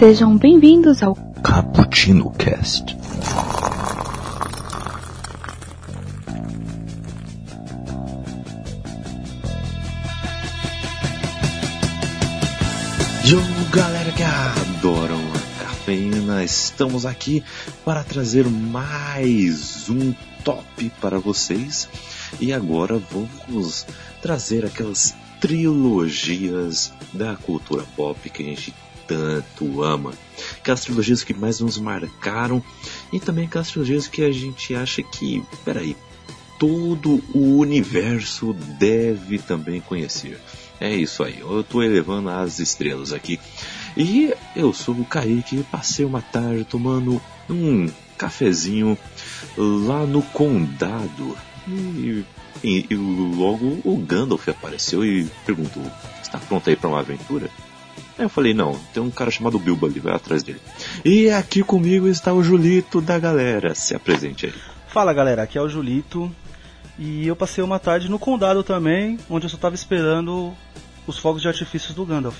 Sejam bem-vindos ao Cappuccino Cast. Yo, galera que adoram a cafeína, estamos aqui para trazer mais um top para vocês. E agora vamos trazer aquelas trilogias da cultura pop que a gente tanto ama. Aquelas trilogias que mais nos marcaram e também aquelas trilogias que a gente acha que, peraí, todo o universo deve também conhecer. É isso aí, eu tô elevando as estrelas aqui. E eu sou o Kaique e passei uma tarde tomando um cafezinho lá no condado. E, e, e logo o Gandalf apareceu e perguntou: Está pronto aí para uma aventura? Aí eu falei: Não, tem um cara chamado Bilbo ali, vai atrás dele. E aqui comigo está o Julito da galera. Se apresente aí. Fala galera, aqui é o Julito. E eu passei uma tarde no condado também, onde eu só tava esperando os fogos de artifícios do Gandalf.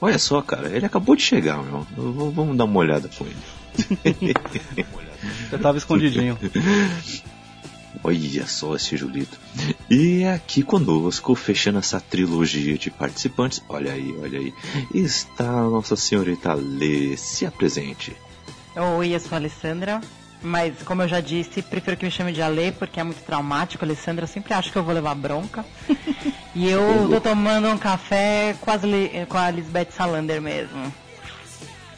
Olha só, cara, ele acabou de chegar, meu. Vamos dar uma olhada com ele. Eu tava escondidinho. Olha só esse Julito. E aqui conosco, fechando essa trilogia de participantes, olha aí, olha aí, está a nossa senhorita Lê. Se apresente. Oi, eu sou a Alessandra, mas como eu já disse, prefiro que me chame de Ale porque é muito traumático. Alessandra, eu sempre acho que eu vou levar bronca. e eu tô tomando um café Li- com a Lisbeth Salander mesmo.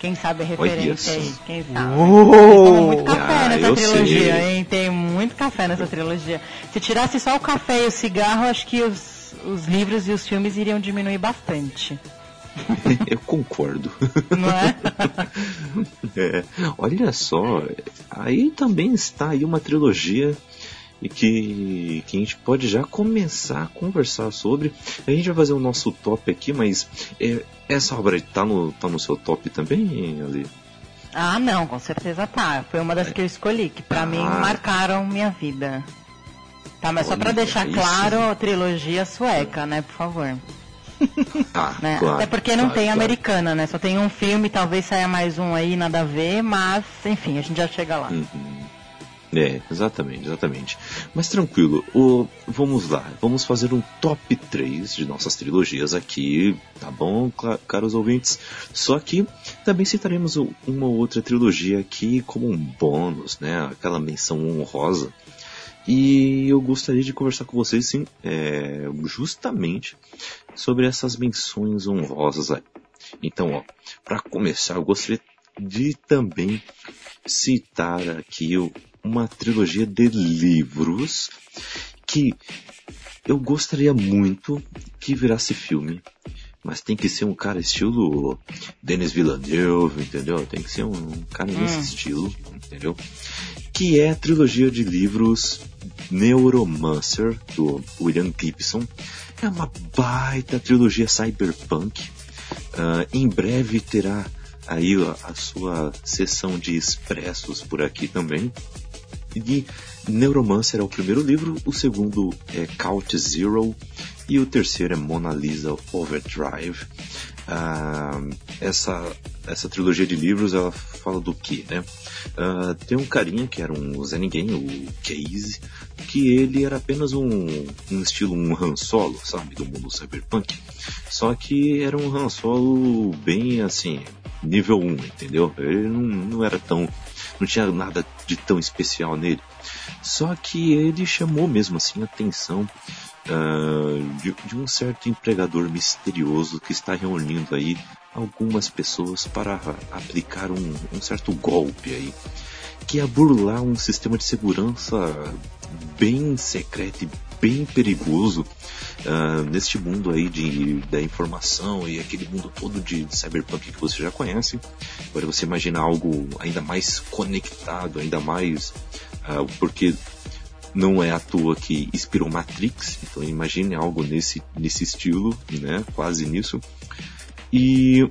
Quem sabe a referência aí? Quem sabe? Uou! Muito café Ah, nessa trilogia, sei. hein? Tem muito café nessa trilogia. Se tirasse só o café e o cigarro, acho que os, os livros e os filmes iriam diminuir bastante. Eu concordo. Não é? É, olha só, aí também está aí uma trilogia e que, que a gente pode já começar a conversar sobre. A gente vai fazer o nosso top aqui, mas é, essa obra aí tá no, tá no seu top também, Ali? Ah, não, com certeza tá. Foi uma das que eu escolhi, que pra Ah. mim marcaram minha vida. Tá, mas só pra Olha, deixar aí claro, trilogia sueca, né, por favor. Ah, Né? claro, Até porque não claro, tem claro. americana, né? Só tem um filme, talvez saia mais um aí, nada a ver, mas, enfim, a gente já chega lá. Uhum. É, exatamente, exatamente. Mas tranquilo, o- vamos lá, vamos fazer um top 3 de nossas trilogias aqui, tá bom, caros ouvintes? Só que também citaremos uma ou outra trilogia aqui como um bônus, né? Aquela menção honrosa. E eu gostaria de conversar com vocês, sim, é, justamente sobre essas menções honrosas aí. Então, ó, para começar, eu gostaria de também citar aqui o- uma trilogia de livros que eu gostaria muito que virasse filme, mas tem que ser um cara estilo Denis Villeneuve, entendeu? Tem que ser um, um cara nesse Hum. estilo, entendeu? Que é a trilogia de livros Neuromancer, do William Gibson. É uma baita trilogia cyberpunk. Ah, em breve terá aí a, a sua sessão de expressos por aqui também. E Neuromancer é o primeiro livro, o segundo é Count Zero e o terceiro é Mona Lisa Overdrive. Ah, essa, essa trilogia de livros ela fala do que, né? Ah, tem um carinha que era um Zé Ninguém, o Case, que ele era apenas um, um estilo um Han Solo, sabe, do mundo cyberpunk. Só que era um Han Solo bem assim, nível 1, entendeu? Ele não, não era tão. não tinha nada de tão especial nele. Só que ele chamou mesmo assim a atenção ah, de, de um certo empregador misterioso que está reunindo aí algumas pessoas para aplicar um, um certo golpe aí, que é burlar um sistema de segurança bem secreto e bem perigoso ah, neste mundo aí de, da informação e aquele mundo todo de cyberpunk que você já conhece. Agora você imagina algo ainda mais conectado, ainda mais ah, porque não é à toa que inspirou Matrix, então imagine algo nesse, nesse estilo, né? Quase nisso. E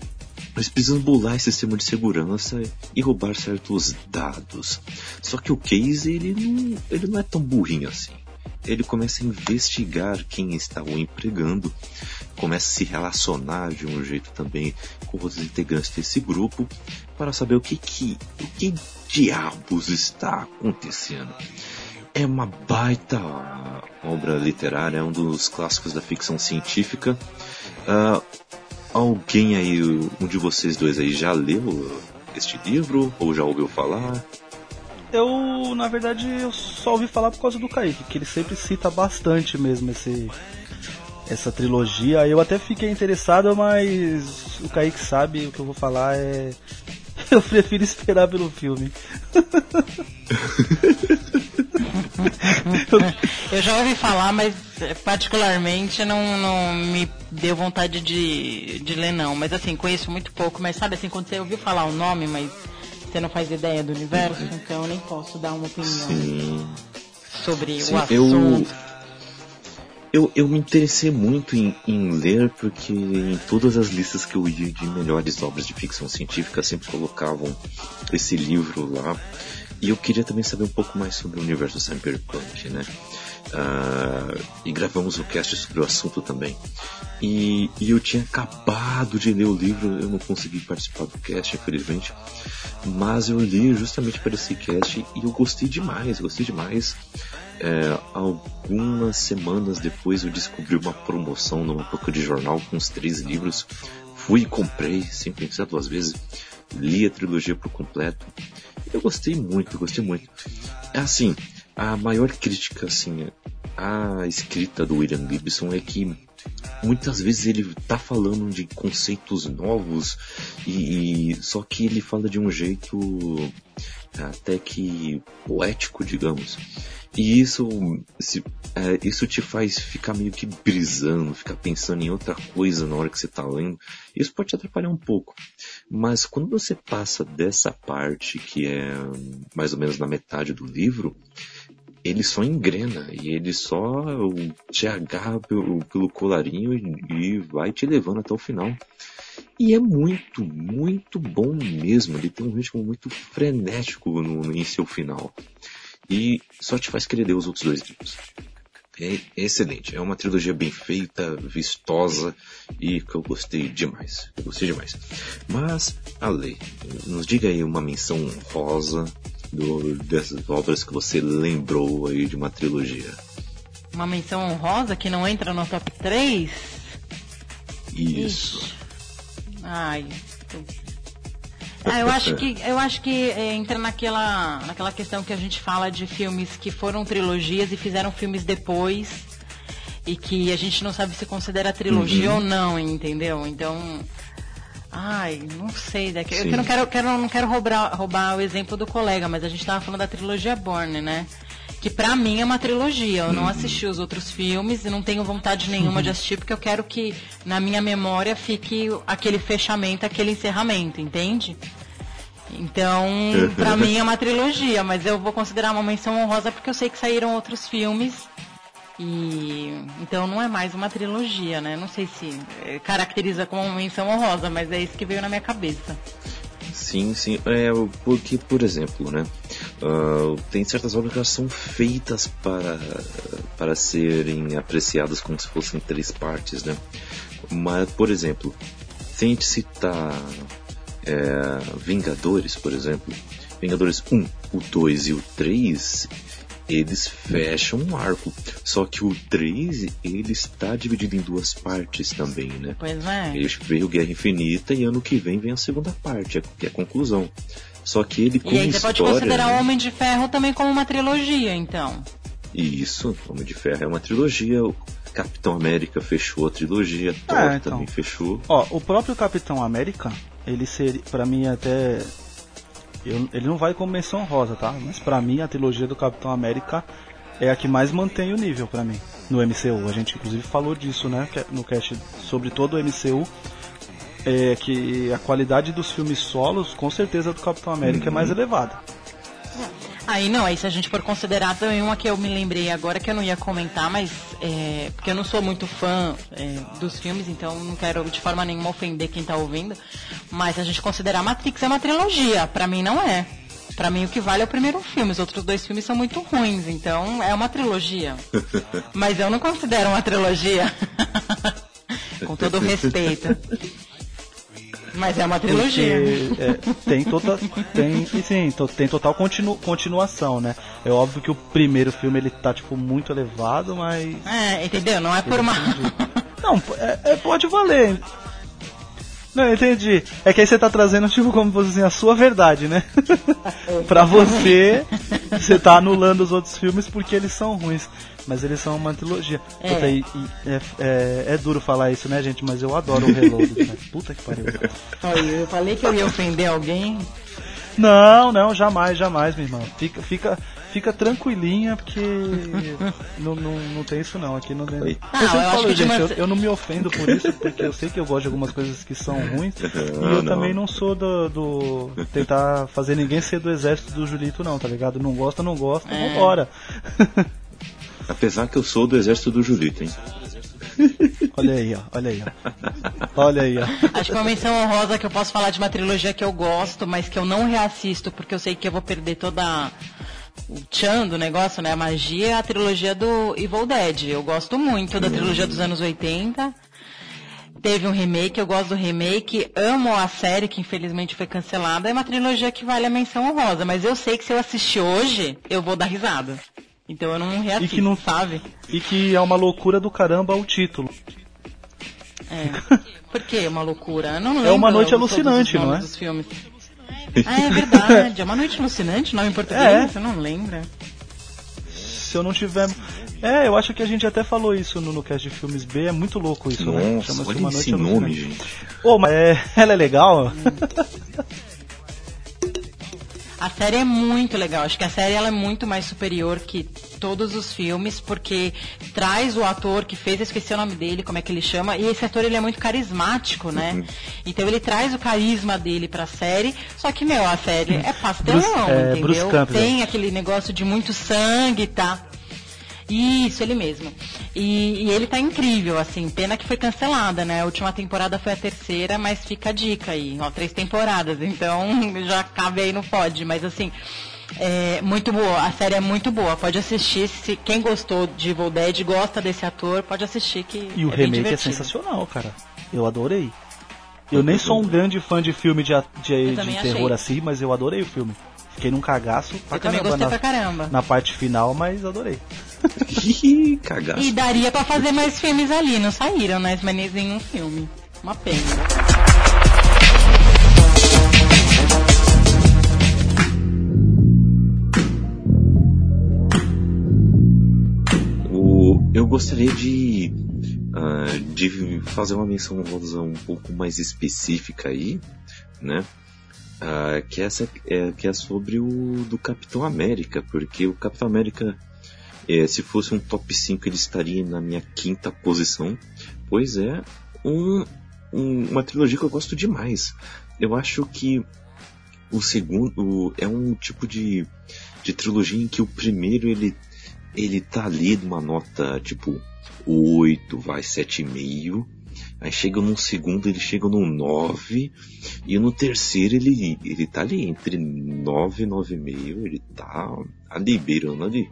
eles precisam burlar esse sistema de segurança e roubar certos dados. Só que o Case, ele não, ele não é tão burrinho assim. Ele começa a investigar quem está o empregando, começa a se relacionar de um jeito também com os integrantes desse grupo para saber o que que, o que diabos está acontecendo. É uma baita obra literária, é um dos clássicos da ficção científica. Uh, alguém aí, um de vocês dois aí já leu este livro ou já ouviu falar? Eu, na verdade, eu só ouvi falar por causa do Kaique, que ele sempre cita bastante mesmo esse, essa trilogia. Eu até fiquei interessado, mas o Kaique sabe o que eu vou falar é. Eu prefiro esperar pelo filme. eu já ouvi falar, mas particularmente não, não me deu vontade de, de ler não. Mas assim, conheço muito pouco, mas sabe assim, quando você ouviu falar o nome, mas você não faz ideia do universo, uhum. então eu nem posso dar uma opinião Sim. sobre Sim, o assunto. Eu, eu, eu me interessei muito em, em, ler porque em todas as listas que eu ia de melhores obras de ficção científica sempre colocavam esse livro lá. E eu queria também saber um pouco mais sobre o universo cyberpunk, né? Uh, e gravamos o cast sobre o assunto também. E, e, eu tinha acabado de ler o livro, eu não consegui participar do cast, infelizmente. Mas eu li justamente para esse cast e eu gostei demais, gostei demais. É, algumas semanas depois eu descobri uma promoção numa banca de jornal com os três livros. Fui e comprei, sem pensar duas vezes. Li a trilogia por completo. Eu gostei muito, gostei muito. É assim, a maior crítica assim à escrita do William Gibson é que muitas vezes ele está falando de conceitos novos e, e, só que ele fala de um jeito até que poético, digamos. E isso, se, é, isso te faz ficar meio que brisando, ficar pensando em outra coisa na hora que você está lendo. Isso pode te atrapalhar um pouco. Mas quando você passa dessa parte, que é mais ou menos na metade do livro, ele só engrena e ele só te agarra pelo, pelo colarinho e, e vai te levando até o final. E é muito, muito bom mesmo. Ele tem um ritmo muito frenético no, no, em seu final. E só te faz querer ler os outros dois livros. É, é excelente. É uma trilogia bem feita, vistosa e que eu gostei demais. Eu gostei demais. Mas, Ale, nos diga aí uma menção rosa do, dessas obras que você lembrou aí de uma trilogia? Uma menção honrosa que não entra no top 3? Isso. Ixi. Ai. Ah, eu acho que eu acho que é, entra naquela naquela questão que a gente fala de filmes que foram trilogias e fizeram filmes depois e que a gente não sabe se considera trilogia uhum. ou não, entendeu? Então Ai, não sei. Daqui. Eu não quero, quero, não quero roubar, roubar o exemplo do colega, mas a gente estava falando da trilogia Borne, né? Que pra mim é uma trilogia. Eu não uhum. assisti os outros filmes e não tenho vontade nenhuma de assistir, porque eu quero que na minha memória fique aquele fechamento, aquele encerramento, entende? Então, pra mim é uma trilogia, mas eu vou considerar uma menção honrosa porque eu sei que saíram outros filmes e então não é mais uma trilogia, né? Não sei se eh, caracteriza como uma menção honrosa, mas é isso que veio na minha cabeça. Sim, sim. É, porque, por exemplo, né? Uh, tem certas obras que são feitas para, para serem apreciadas como se fossem três partes, né? Mas, por exemplo, tente citar é, Vingadores, por exemplo. Vingadores 1, o 2 e o 3, eles fecham um arco. Só que o 3, ele está dividido em duas partes também, né? Pois é. Ele veio Guerra Infinita e ano que vem vem a segunda parte, que é a conclusão. Só que ele como E aí você pode considerar né? Homem de Ferro também como uma trilogia, então. Isso, Homem de Ferro é uma trilogia. O Capitão América fechou a trilogia, Thor é, então. também fechou. Ó, o próprio Capitão América, ele seria, para mim até eu, ele não vai como menção rosa, tá? Mas para mim a trilogia do Capitão América é a que mais mantém o nível para mim no MCU. A gente inclusive falou disso, né, no cast sobre todo o MCU. É que a qualidade dos filmes solos, com certeza, do Capitão América uhum. é mais uhum. elevada. Aí não, aí se a gente for considerar também uma que eu me lembrei agora que eu não ia comentar, mas é, porque eu não sou muito fã é, dos filmes, então não quero de forma nenhuma ofender quem tá ouvindo. Mas se a gente considerar Matrix é uma trilogia, pra mim não é. Pra mim o que vale é o primeiro filme, os outros dois filmes são muito ruins, então é uma trilogia. Mas eu não considero uma trilogia. Com todo o respeito. Mas é uma trilogia. Porque, é, tem, total, tem, sim, to, tem total continu, continuação, né? É óbvio que o primeiro filme ele tá, tipo, muito elevado, mas. É, entendeu? Não é por uma. Não, é, é, pode valer. Não, entendi. É que aí você tá trazendo, tipo, como fosse assim, a sua verdade, né? pra você, você tá anulando os outros filmes porque eles são ruins. Mas eles são uma trilogia. É. Puta, e, e é, é, é duro falar isso, né, gente? Mas eu adoro o Reload. né? Puta que pariu. Olha, eu falei que eu ia ofender alguém. Não, não, jamais, jamais, minha irmã. Fica, fica, fica tranquilinha, porque não, não, não tem isso não. Aqui não tem. Eu Ah, sempre eu acho falo, gente, uma- eu, eu não me ofendo por isso, porque eu sei que eu gosto de algumas coisas que são ruins. e Não, eu não. também não sou do, do. tentar fazer ninguém ser do exército do Julito, não, tá ligado? Não gosta, não gosta, É. vambora. Apesar que eu sou do exército do Julito, hein? olha aí, ó, olha aí, ó. Olha aí, ó. Acho que uma menção honrosa que eu posso falar de uma trilogia que eu gosto, mas que eu não reassisto porque eu sei que eu vou perder toda o tchan do negócio, né? A magia é a trilogia do Evil Dead. Eu gosto muito da trilogia dos anos 80. Teve um remake, eu gosto do remake, amo a série que infelizmente foi cancelada. É uma trilogia que vale a menção honrosa, mas eu sei que se eu assistir hoje, eu vou dar risada. Então eu não reassisto, que não- sabe? E que é uma loucura do caramba o título. É. Por que uma loucura? Eu não É uma lembro noite alucinante, não é? Dos filmes. Ah, é verdade. É uma noite alucinante, nome em português? É. Você não lembra? Se eu não tiver. É, eu acho que a gente até falou isso no, no cast de filmes B, é muito louco isso, né? Nossa, Chama-se olha Uma esse Noite nome, Alucinante. gente. Ô, mas é, ela é legal? A série é muito legal. Acho que a série ela é muito mais superior que todos os filmes, porque traz o ator que fez, eu esqueci o nome dele, como é que ele chama, e esse ator ele é muito carismático, né? Então ele traz o carisma dele pra série, só que, meu, a série é pastelão, Bruce- é, entendeu? Bruce Campbell. Tem aquele negócio de muito sangue, tá? Isso, ele mesmo. E, e ele tá incrível, assim, pena que foi cancelada, né? A última temporada foi a terceira, mas fica a dica aí, ó, três temporadas, então já cabe aí no pod, mas assim, é muito boa, a série é muito boa, pode assistir, se quem gostou de Evil Dead, gosta desse ator, pode assistir que E o é remake é sensacional, cara. Eu adorei. Eu nem sou um grande fã de filme de, de, de terror achei. assim, mas eu adorei o filme. Fiquei num cagaço pra Eu também caramba gostei na, pra caramba. na parte final, mas adorei. Ih, Cagaço. E daria pra fazer mais filmes ali, não saíram, né? Mas nem nenhum filme. Uma pena. O, eu gostaria de, ah, de fazer uma menção honrosa um pouco mais específica aí, né? Ah, que, essa, é, que é sobre o do Capitão América, porque o Capitão América, eh, se fosse um top 5, ele estaria na minha quinta posição, pois é um, um- uma trilogia que eu gosto demais. Eu acho que o segundo é um tipo de, de trilogia em que o primeiro ele ele tá ali numa nota tipo 8, vai 7,5. Aí chega num segundo, ele chega num 9. E no terceiro ele, ele tá ali entre 9 e 9,5. Ele tá ali beirando ali.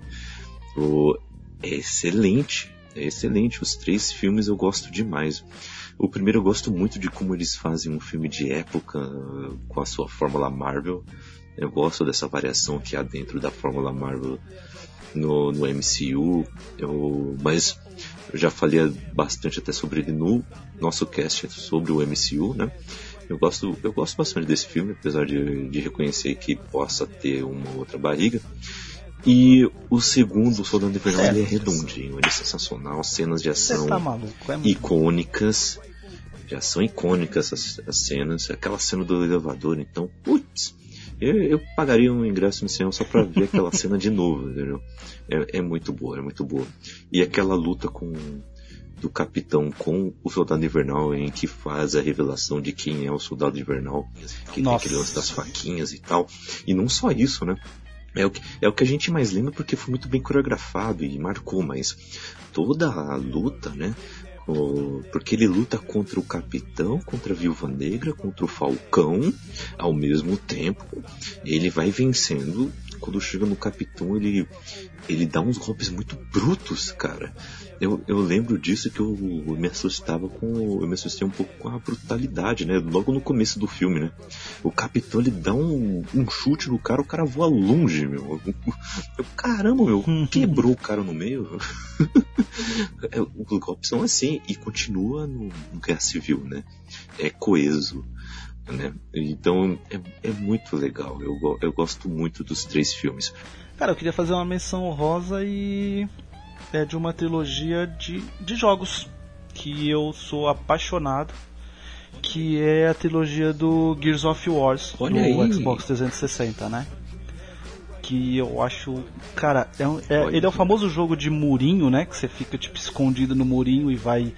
O, é excelente. É excelente. Os três filmes eu gosto demais. O primeiro eu gosto muito de como eles fazem um filme de época uh, com a sua fórmula Marvel. Eu gosto dessa variação que há dentro da fórmula Marvel no, no MCU, eu, mas eu já falei bastante até sobre ele no nosso cast sobre o MCU, né? Eu gosto, eu gosto bastante desse filme, apesar de, de reconhecer que possa ter uma outra barriga. E o segundo, o Soldado Invernal, ele é redondinho, ele é sensacional, cenas de ação tá maluco, é icônicas, já são icônicas as, as cenas, aquela cena do elevador, então, putz, eu, eu pagaria um ingresso no cinema só pra ver aquela cena de novo, entendeu? É, é muito boa, é muito boa. E aquela luta com do capitão com o soldado invernal em que faz a revelação de quem é o soldado invernal, que Nossa. tem aquele lance das faquinhas e tal. E não só isso, né? É o, que, é o que a gente mais lembra porque foi muito bem coreografado e marcou, mas toda a luta, né? Porque ele luta contra o Capitão, contra a Viúva Negra, contra o Falcão, ao mesmo tempo. Ele vai vencendo. Quando chega no Capitão, ele, ele dá uns golpes muito brutos, cara. Eu, eu lembro disso que eu, me assustava com. Eu me assustei um pouco com a brutalidade, né? Logo no começo do filme, né? O capitão ele dá um, um chute no cara, o cara voa longe, meu. Eu, caramba, meu, quebrou o cara no meio. É, os golpes são assim, e continua no, no Guerra Civil, né? É coeso. Né? Então é, é muito legal. Eu, eu gosto muito dos três filmes. Cara, eu queria fazer uma menção rosa e é de uma trilogia de, de jogos que eu sou apaixonado, que é a trilogia do Gears of Wars Olha no aí. Xbox 360, né? Que eu acho, cara, é, um- é- ele é o famoso jogo de murinho, né? Que você fica tipo escondido no murinho e vai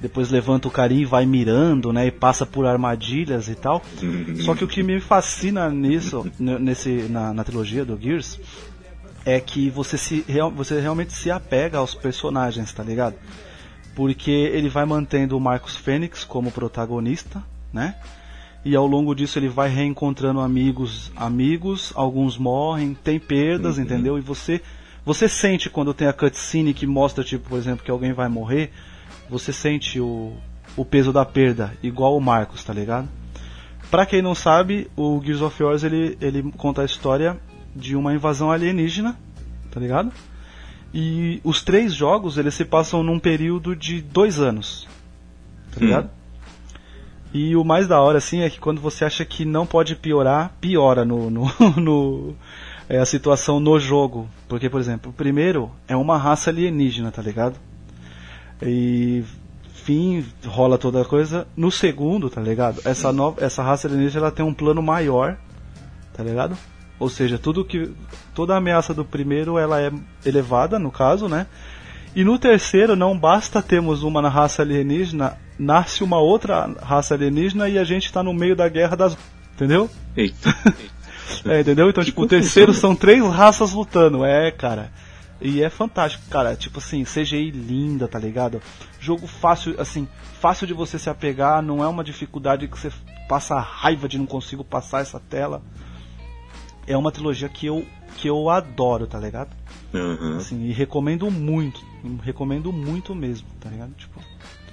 depois levanta o carinho e vai mirando, né? E passa por armadilhas e tal. Só que o que me fascina nisso, nesse, na, na trilogia do Gears, é que você, se, você realmente se apega aos personagens, tá ligado? Porque ele vai mantendo o Marcos Fênix como protagonista, né? E ao longo disso ele vai reencontrando amigos, amigos, alguns morrem, tem perdas, Uhum. entendeu? E você você sente quando tem a cutscene que mostra, tipo, por exemplo, que alguém vai morrer, você sente o, o peso da perda, igual o Marcos, tá ligado? Pra quem não sabe, o Gears of War ele, ele conta a história de uma invasão alienígena, tá ligado? E os três jogos eles se passam num período de dois anos, tá ligado? E o mais da hora assim é que quando você acha que não pode piorar, piora no, no, no- é, a situação no jogo. Porque, por exemplo, o primeiro é uma raça alienígena, tá ligado? E fim, rola toda a coisa. No segundo, tá ligado? Essa, nova, essa raça alienígena ela tem um plano maior, tá ligado? Ou seja, tudo que toda a ameaça do primeiro ela é elevada, no caso, né? E no terceiro não basta termos uma raça alienígena, nasce uma outra raça alienígena e a gente tá no meio da guerra das, entendeu? Eita. É, entendeu? Então, tipo, o terceiro são três raças lutando. É, cara. E é fantástico, cara. Tipo assim, CGI linda, tá ligado? Jogo fácil, assim, fácil de você se apegar. Não é uma dificuldade que você passa raiva de não consigo passar essa tela. É uma trilogia que eu, que eu adoro, tá ligado? Aham. Assim, e recomendo muito. Recomendo muito mesmo, tá ligado? Tipo,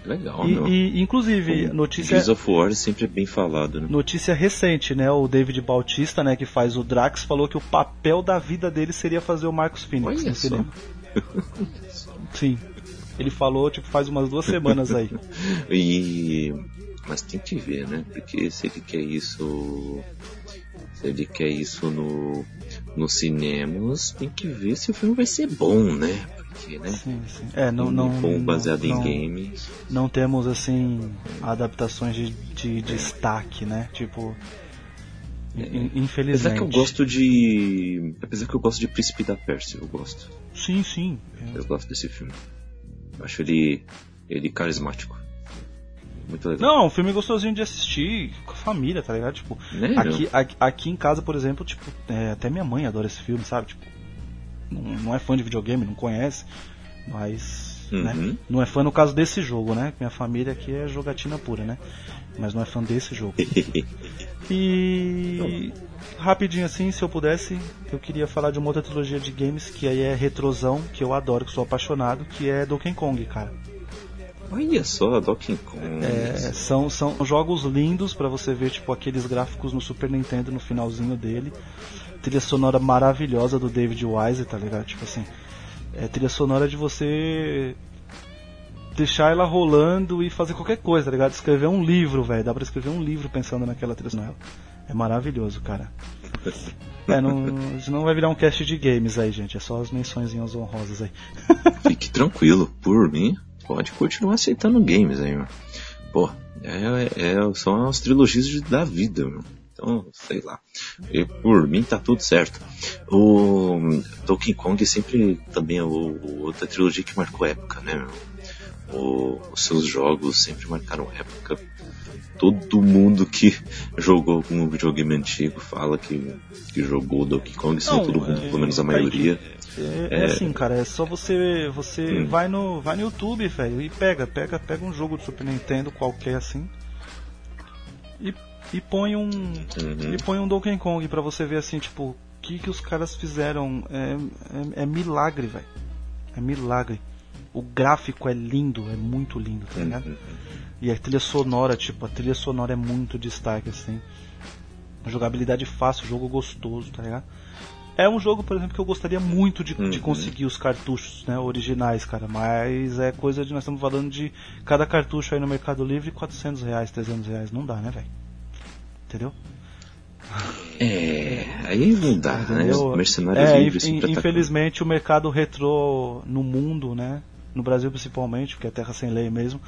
Legal, e, meu. e, inclusive, notícia. Gears of War sempre é bem falado, né? Notícia recente, né? O David Bautista, né, que faz o Drax, falou que o papel da vida dele seria fazer o Marcos Phoenix Olha no só. cinema. Sim. Ele falou, tipo, faz umas duas semanas aí. E mas tem que ver, né? Porque se ele quer isso, se ele quer isso no nos cinemas, tem que ver se o filme vai ser bom, né? Porque, né? Sim, sim. É, não, não, bom baseado não, em games. Não temos, assim, adaptações de, de destaque, né? Tipo, in- infelizmente. Apesar que eu gosto de, apesar que eu gosto de Príncipe da Pérsia, eu gosto. Sim, sim. Eu gosto desse filme. Eu acho ele ele carismático. Muito legal. Não, um filme gostosinho de assistir com a família, tá ligado? Tipo, Né, aqui, aqui, aqui em casa, por exemplo, tipo, é, até minha mãe adora esse filme, sabe? Tipo, não, não é fã de videogame, não conhece, mas. Uhum. Né? Não é fã no caso desse jogo, né? Minha família aqui é jogatina pura, né? Mas não é fã desse jogo. E rapidinho assim, se eu pudesse, eu queria falar de uma outra trilogia de games que aí é retrosão, que eu adoro, que sou apaixonado, que é Donkey Kong, cara. Olha só, Donkey Kong. É, são, são jogos lindos pra você ver, tipo, aqueles gráficos no Super Nintendo no finalzinho dele. Trilha sonora maravilhosa do David Wise, tá ligado? Tipo assim, é trilha sonora de você deixar ela rolando e fazer qualquer coisa, tá ligado? Escrever um livro, velho. Dá pra escrever um livro pensando naquela trilha sonora. É maravilhoso, cara. É, não, não vai virar um cast de games aí, gente. É só as mençõezinhas honrosas aí. Fique tranquilo, por mim, pode continuar aceitando games aí, meu. Pô, é, é- são as trilogias de- da vida, meu. Então, sei lá. E por mim tá tudo certo. O Donkey Kong sempre também é o, outra trilogia que marcou época, né, meu? O- os seus jogos sempre marcaram época. todo mundo que jogou algum videogame antigo fala que, que jogou Donkey Kong, se não todo mundo, pelo menos a maioria. É, é, é, assim, cara, é só você você hum. vai no vai no YouTube, velho, e pega, pega, pega um jogo do Super Nintendo qualquer assim. E, e põe um uhum. e põe um Donkey Kong para você ver assim, tipo, o que que os caras fizeram é, é, é milagre, velho. É milagre. O gráfico é lindo, é muito lindo, tá ligado? Uhum. E a trilha sonora, tipo, a trilha sonora é muito destaque, assim. Jogabilidade fácil, jogo gostoso, tá ligado? É um jogo, por exemplo, que eu gostaria muito de, uhum. de conseguir os cartuchos né, originais, cara. Mas é coisa de. Nós estamos falando de cada cartucho aí no Mercado Livre 400 reais, 300 reais. Não dá, né, velho? Entendeu? É, aí não dá, né? Os mercenários é, livres. In, infelizmente, o mercado retrô no mundo, né? No Brasil principalmente, porque é terra sem lei mesmo.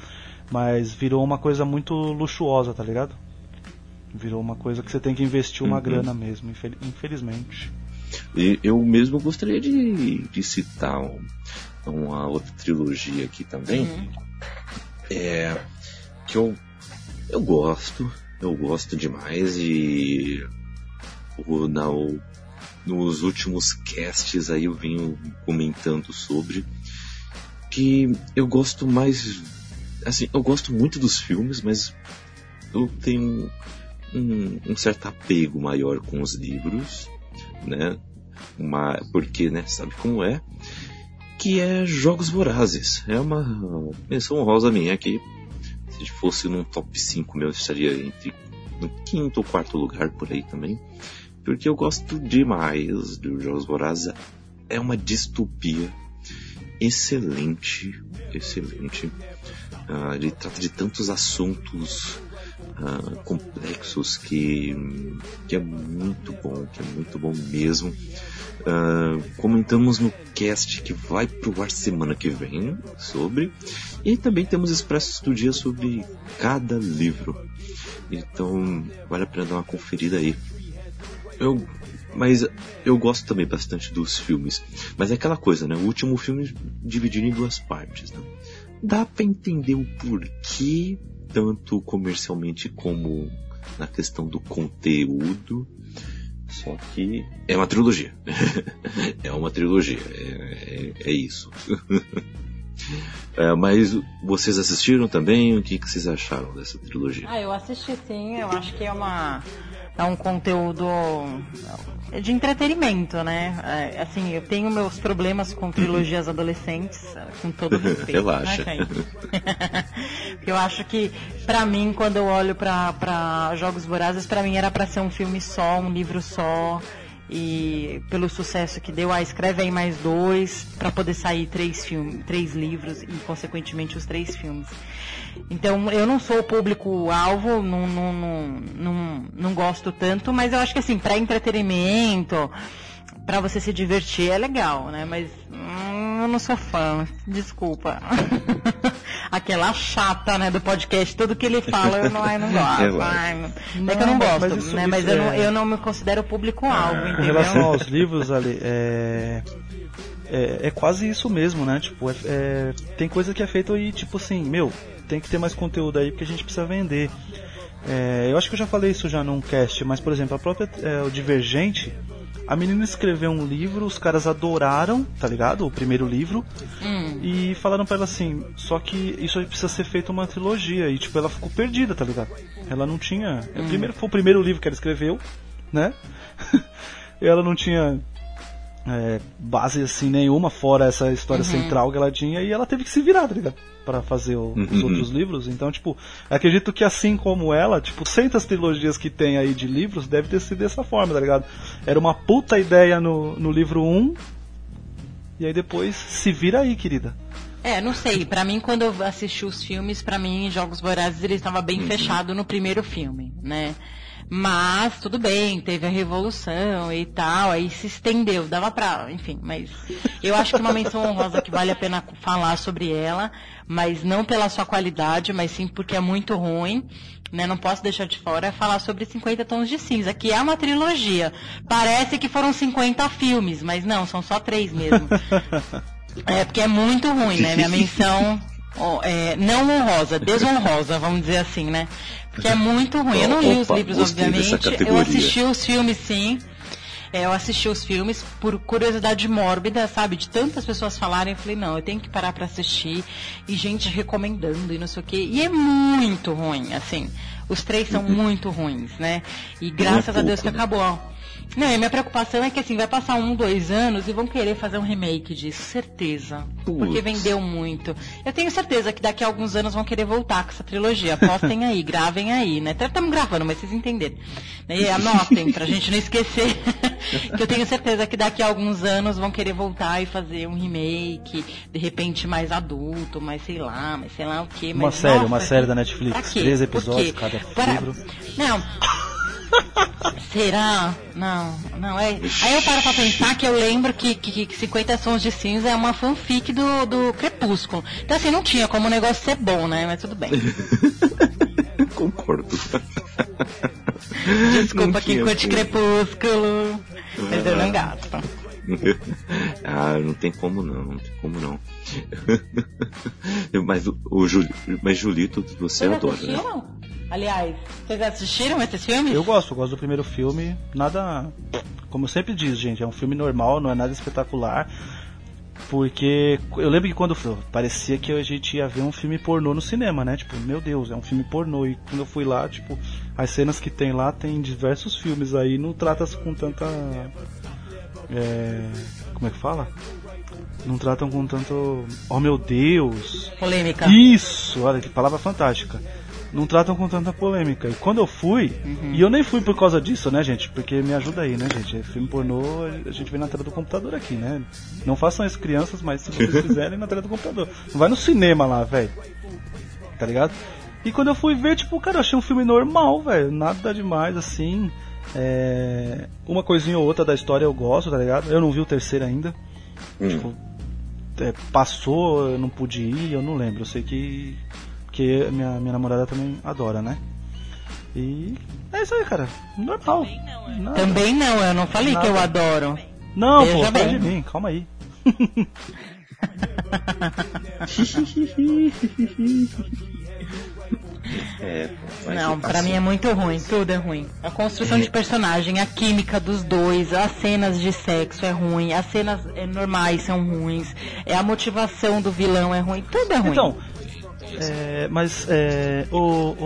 Mas virou uma coisa muito luxuosa, tá ligado? Virou uma coisa que você tem que investir uma uhum. grana mesmo, infelizmente. Eu mesmo gostaria de, de citar um, uma outra trilogia aqui também. Uhum. É, que eu, eu gosto, eu gosto demais e o, na, o, nos últimos casts aí eu venho comentando sobre que eu gosto mais assim eu gosto muito dos filmes mas eu tenho um, um certo apego maior com os livros né? Uma, porque, né, sabe como é? Que é Jogos Vorazes. É uma menção honrosa minha aqui. Se fosse num top 5 meu, estaria entre no quinto ou quarto lugar por aí também. Porque eu gosto demais dos Jogos Vorazes. É uma distopia excelente, excelente. Uh, ele trata de tantos assuntos uh, complexos que, que é muito bom, que é muito bom mesmo. Uh, comentamos no cast que vai pro ar semana que vem sobre. E também temos expressos do dia sobre cada livro. Então vale a pena dar uma conferida aí. Eu, mas eu gosto também bastante dos filmes. Mas é aquela coisa, né? O último filme dividido em duas partes. Né? Dá para entender o porquê tanto comercialmente como na questão do conteúdo. Só que é uma trilogia. é uma trilogia. É, é, é isso. é, mas vocês assistiram também? O que, que vocês acharam dessa trilogia? Ah, eu assisti sim. Eu acho que é uma é um conteúdo de entretenimento, né? É, assim, eu tenho meus problemas com trilogias adolescentes, com todo respeito. Relaxa. Né, eu acho que, para mim, quando eu olho para Jogos Vorazes, para mim era para ser um filme só, um livro só. E pelo sucesso que deu, ah, escreve aí mais dois para poder sair três filmes, três livros e consequentemente os três filmes. Então eu não sou o público-alvo, não, não, não, não, não gosto tanto, mas eu acho que assim, para entretenimento, para você se divertir é legal, né? Mas hum, eu não sou fã, desculpa. Aquela chata, né, do podcast, tudo que ele fala eu não, eu não gosto. É, ai, não, é que eu não gosto, mas isso, né? Mas é... eu, não, eu não me considero público-alvo, ah, Com relação aos livros, ali, é... É, é, quase isso mesmo, né? Tipo, é, é, tem coisa que é feita e, tipo assim, meu, tem que ter mais conteúdo aí porque a gente precisa vender. É, eu acho que eu já falei isso já num cast, mas por exemplo, a própria é, o Divergente, a menina escreveu um livro, os caras adoraram, tá ligado? O primeiro livro. Hum. E falaram pra ela assim, só que isso aí precisa ser feito uma trilogia. E tipo, ela ficou perdida, tá ligado? Ela não tinha. Hum. Primeiro, foi o primeiro livro que ela escreveu, né? ela não tinha é, base assim nenhuma fora essa história uhum. central que ela tinha e ela teve que se virar, tá ligado? Pra fazer o, uhum. os outros livros. Então, tipo, acredito que assim como ela, tipo, centas trilogias que tem aí de livros, deve ter sido dessa forma, tá ligado? Era uma puta ideia no, no livro 1, e aí depois se vira aí, querida. É, não sei. Para mim, quando eu assisti os filmes, para mim, Jogos Vorazes ele estava bem uhum. fechado no primeiro filme, né? Mas tudo bem, teve a revolução e tal, aí se estendeu, dava pra, enfim, mas eu acho que uma menção honrosa que vale a pena falar sobre ela, mas não pela sua qualidade, mas sim porque é muito ruim, né? Não posso deixar de fora é falar sobre 50 tons de cinza, que é uma trilogia. Parece que foram 50 filmes, mas não, são só três mesmo. É porque é muito ruim, né? Minha menção oh, é, não honrosa, desonrosa, vamos dizer assim, né? Porque é muito ruim. Eu não li os livros, obviamente. Eu assisti os filmes, sim. É, eu assisti os filmes por curiosidade mórbida, sabe? De tantas pessoas falarem, eu falei, não, eu tenho que parar pra assistir. E gente recomendando e não sei o quê. E é muito ruim, assim. Os três são muito ruins, né? E graças a Deus que pouco, né? Não, e minha preocupação é que assim, vai passar um, dois anos e vão querer fazer um remake disso, certeza. Porque Putz. vendeu muito. Eu tenho certeza que daqui a alguns anos vão querer voltar com essa trilogia. Postem aí, gravem aí, né? Até estamos gravando, mas vocês entenderam. E anotem, pra gente não esquecer. que eu tenho certeza que daqui a alguns anos vão querer voltar e fazer um remake, de repente mais adulto, mais sei lá, mais sei lá o que. Uma série, uma série da Netflix, três episódios cada Para- livro. Não. Será? Não, não. É... Aí eu paro pra pensar que eu lembro que, que, que 50 Sons de Cinza é uma fanfic do, do Crepúsculo. Então assim, não tinha como o negócio ser bom, né? Mas tudo bem. Concordo. Desculpa Não quem tinha curte como. Crepúsculo. Mas eu não gasto. ah, não tem como não, não tem como não. mas o, o Juli, mas Julito você Vocês adora, né? assistiram? Aliás, vocês assistiram esses filmes? Eu gosto, eu gosto do primeiro filme. Nada. Como eu sempre diz, gente, é um filme normal, não é nada espetacular. Porque eu lembro que quando eu- parecia que a gente ia ver um filme pornô no cinema, né? Tipo, meu Deus, é um filme pornô. E quando eu fui lá, tipo, as cenas que tem lá tem diversos filmes aí, não trata-se com tanta. É, como é que fala? Não tratam com tanto. Oh meu Deus! Polêmica. Isso, olha que palavra fantástica. Não tratam com tanta polêmica. E quando eu fui, e eu nem fui por causa disso, né, gente? Porque me ajuda aí, né, gente? É Filme pornô, a gente vê na tela do computador aqui, né? Não façam isso, crianças, mas se vocês fizerem, na tela do computador. Não vai no cinema lá, velho. Tá ligado? E quando eu fui ver, tipo, cara, eu achei um filme normal, velho. Nada demais, assim. É... Uma coisinha ou outra da história eu gosto, tá ligado? Eu não vi o terceiro ainda. Tipo, é, passou, eu não pude ir, eu não lembro. Eu sei que, que minha, minha namorada também adora, né? E é isso aí, cara. Normal. Nada. Também não, eu não falei que eu Nada. adoro. Não, Veja pô, bem. de mim, calma aí. É, Não, assim, pra mim é muito ruim, tudo é ruim. A construção de personagem, a química dos dois, as cenas de sexo é ruim, as cenas eh, normais são ruins, é a motivação do vilão é ruim, tudo é ruim. Então, é, mas, é,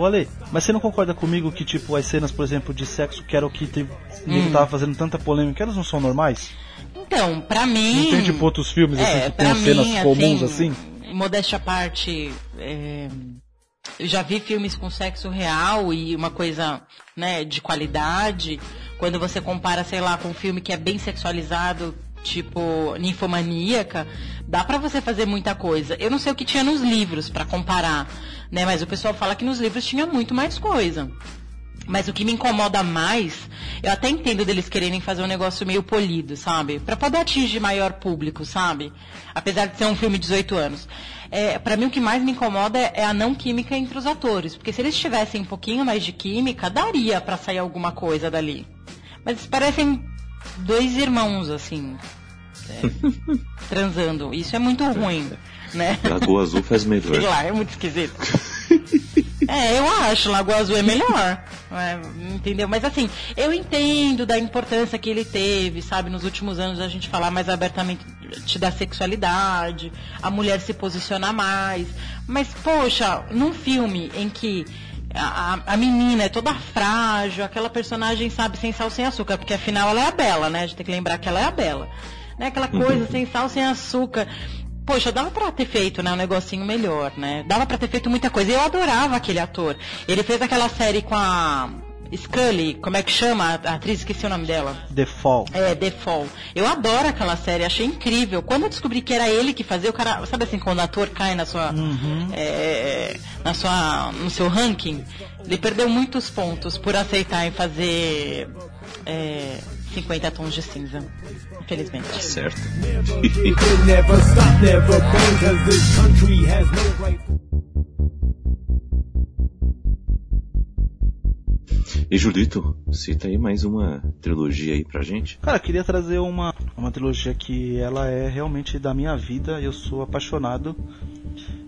Ale, mas você não concorda comigo que, tipo, as cenas, por exemplo, de sexo, que era o que te- o nego Hum. tava fazendo tanta polêmica, elas não são normais? Então, pra mim. Não tem, tipo, outros filmes, assim, é, que tem cenas mim, comuns, assim? Modéstia à parte, é, eu já vi filmes com sexo real e uma coisa, né, de qualidade. Quando você compara, sei lá, com um filme que é bem sexualizado, tipo ninfomaníaca, dá pra você fazer muita coisa. Eu não sei o que tinha nos livros pra comparar, né, mas o pessoal fala que nos livros tinha muito mais coisa. Mas o que me incomoda mais, eu até entendo deles quererem fazer um negócio meio polido, sabe? Pra poder atingir maior público, sabe? Apesar de ser um filme de 18 anos. É, para mim o que mais me incomoda é a não química entre os atores, porque se eles tivessem um pouquinho mais de química, daria pra sair alguma coisa dali. Mas parecem dois irmãos assim, é, transando. Isso é muito ruim, né? Lagoa Azul faz melhor. Sei lá, é muito esquisito. É, eu acho, Lagoa Azul é melhor. é, entendeu? Mas assim, eu entendo da importância que ele teve, sabe, nos últimos anos a gente falar mais abertamente da sexualidade, a mulher se posicionar mais. Mas, poxa, num filme em que a, a- menina é toda frágil, aquela personagem, sabe, sem sal, sem açúcar, porque afinal ela é a Bela, né? A gente tem que lembrar que ela é a Bela. Né? Aquela coisa sem sal, sem açúcar. Poxa, dava pra ter feito, né, um negocinho melhor, né? Dava pra ter feito muita coisa. Eu adorava aquele ator. Ele fez aquela série com a Scully, como é que chama? A atriz, esqueci o nome dela. The Fall. É, The Fall. Eu adoro aquela série, achei incrível. Quando eu descobri que era ele que fazia, o cara, sabe assim, quando o ator cai na sua, é, na sua, no seu ranking, ele perdeu muitos pontos por aceitar em fazer é, 50 tons de cinza. Infelizmente. Certo. E Julito, cita aí mais uma trilogia aí pra gente. Cara, queria trazer uma, uma trilogia que ela é realmente da minha vida, eu sou apaixonado.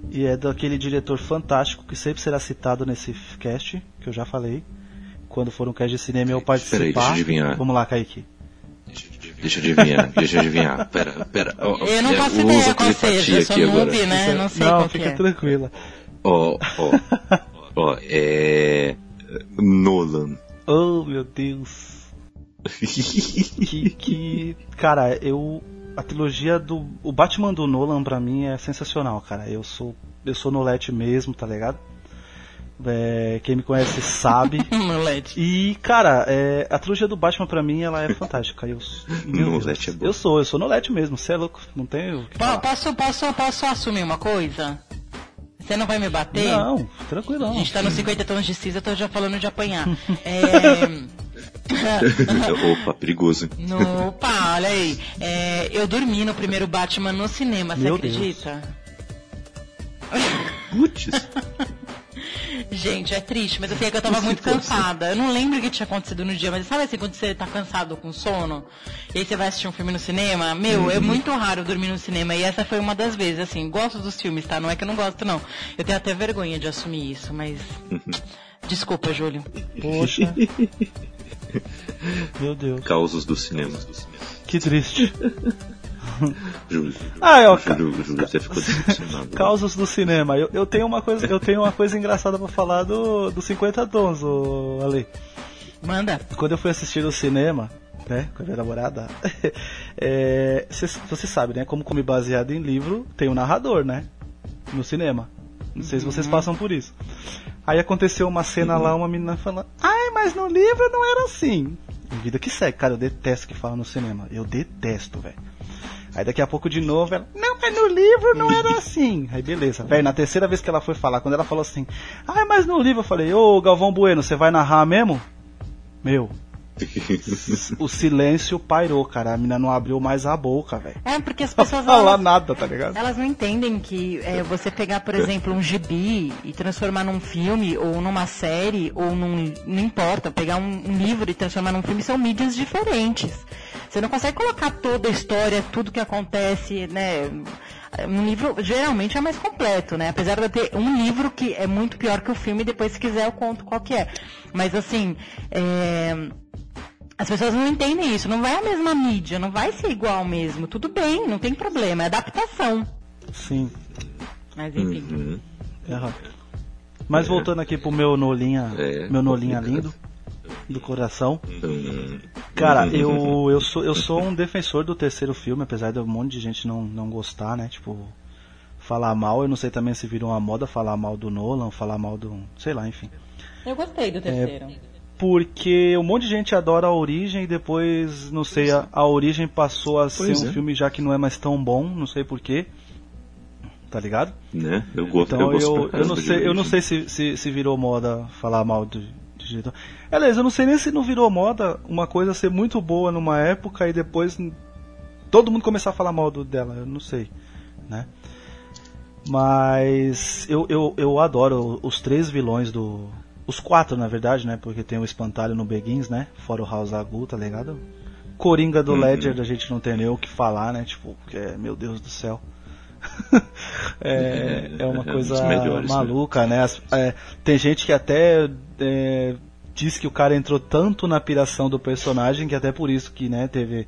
E é daquele diretor fantástico que sempre será citado nesse cast, que eu já falei. Quando for um cast de cinema eu participar. Peraí, deixa eu adivinhar. Vamos lá, Kaique. Deixa eu adivinhar, deixa eu adivinhar. Pera, pera. ó, Eu não é, faço usa ideia qual seja, eu sou aqui agora. noob, né? Não sei Não, qual que fica é. tranquila. Ó, ó, ó, é. Nolan. Oh, meu Deus. que, que cara, eu a trilogia do o Batman do Nolan pra mim é sensacional, cara. Eu sou eu sou Nolete mesmo, tá ligado? É, quem me conhece sabe. Moleque. E cara, é, a trilogia do Batman pra mim ela é fantástica. Eu, Nolete Deus, é boa. eu sou, eu sou Nolete mesmo. Você é louco? Não tenho. Posso, posso, posso assumir uma coisa? Você não vai me bater? Não, A tranquilão. gente tá nos 50 tons de cinza, eu tô já falando de apanhar. É... Opa, perigoso. No, opa, olha aí. É, eu dormi no primeiro Batman no cinema, você Meu Deus. acredita? Putz. Gente, é triste, mas assim, é que eu tava muito cansada. Eu não lembro o que tinha acontecido no dia, mas sabe assim, quando você tá cansado com sono, e aí você vai assistir um filme no cinema? Meu, é muito raro dormir no cinema, e essa foi uma das vezes, assim, gosto dos filmes, tá? Não é que eu não gosto, não. Eu tenho até vergonha de assumir isso, mas... Desculpa, Júlio. Poxa. Meu Deus, Causos do cinema. que triste. Júlio, Ah, é, Júlio, Júlio, você ficou decepcionado. Causos do cinema. Eu, eu tenho uma coisa, eu tenho uma coisa engraçada pra falar do, do 50 tons, ô, Ale. Manda. Quando eu fui assistir no cinema, né, com a minha namorada, é, cê- você sabe, né, como come baseado em livro, tem um narrador, né, no cinema. Não sei se vocês passam por isso. Aí aconteceu uma cena lá, uma menina falando, ai, mas no livro não era assim. Vida que segue, cara, eu detesto que fala no cinema. Eu detesto, velho. Aí daqui a pouco de novo ela, não, mas no livro não era assim. Aí beleza, velho, na terceira vez que ela foi falar, quando ela falou assim, ai, mas no livro eu falei, ô Galvão Bueno, você vai narrar mesmo? Meu, o silêncio pairou, cara. A menina não abriu mais a boca, velho. É, porque as Não pessoas... falar elas- nada, tá ligado? Elas não entendem que é, você pegar, por exemplo, um gibi e transformar num filme, ou numa série, ou num. Não importa, pegar um, um livro e transformar num filme são mídias diferentes. Você não consegue colocar toda a história, tudo que acontece, né? Um livro geralmente é mais completo, né? Apesar de eu ter um livro que é muito pior que o filme, depois se quiser eu conto qual que é. Mas assim, é, as pessoas não entendem isso, não vai a mesma mídia, não vai ser igual mesmo. Tudo bem, não tem problema, é adaptação. Sim. Mas enfim. Uhum. É. Mas voltando aqui pro meu Nolinha, É, meu Nolinha lindo do coração. Hum, Cara, eu, eu, sou, eu sou um defensor do terceiro filme, apesar de um monte de gente não, não gostar, né? Tipo, falar mal. Eu não sei também se virou uma moda falar mal do Nolan, falar mal do. sei lá, enfim. Eu gostei do terceiro. Porque um monte de gente adora a origem e depois, não sei, a, a origem passou a ser Pois um é. filme já que não é mais tão bom, não sei porquê. Tá ligado? né? Eu gosto, Então eu gosto eu, eu não de sei, eu não sei se, se, se virou moda falar mal do diretor. Aliás, eu não sei nem se não virou moda uma coisa ser muito boa numa época e depois todo mundo começar a falar mal do, dela, eu não sei, né? Mas eu, eu, eu adoro os três vilões do. Os quatro, na verdade, né? Porque tem o espantalho no Begins, né? Fora o House Agu, tá ligado? Coringa do Uhum. Ledger, a gente não tem nem o que falar, né? Tipo, que é, meu Deus do céu. é, é uma É um coisa dos melhores, né? maluca, né? As- é, tem gente que até é, diz que o cara entrou tanto na piração do personagem que até por isso que, né, teve.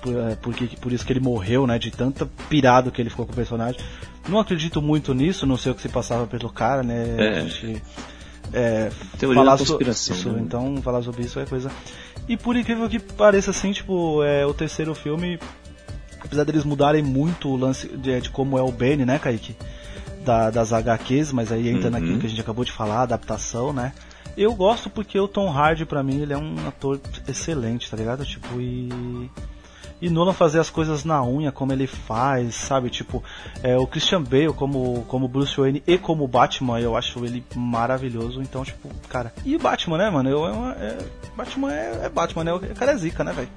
Por, é, porque, por isso que ele morreu, né? De tanta pirado que ele ficou com o personagem. Não acredito muito nisso, não sei o que se passava pelo cara, né? É. É, falar da so- conspiração, isso, né? Então, falar sobre isso é coisa. E por incrível que pareça, assim, tipo, é, o terceiro filme, apesar deles mudarem muito o lance de, de como é o Benny, né, Kaique? Da, das HQs, mas aí entra Uhum. naquilo que a gente acabou de falar, adaptação, né? Eu gosto porque o Tom Hardy, pra mim, ele é um ator excelente, tá ligado? Tipo, e. E Nolan fazer as coisas na unha, como ele faz, sabe? Tipo, é, o Christian Bale como, como Bruce Wayne e como Batman, eu acho ele maravilhoso. Então, tipo, cara. E o Batman, né, mano? Eu, é Batman é, é Batman, né? O cara é zica, né, velho?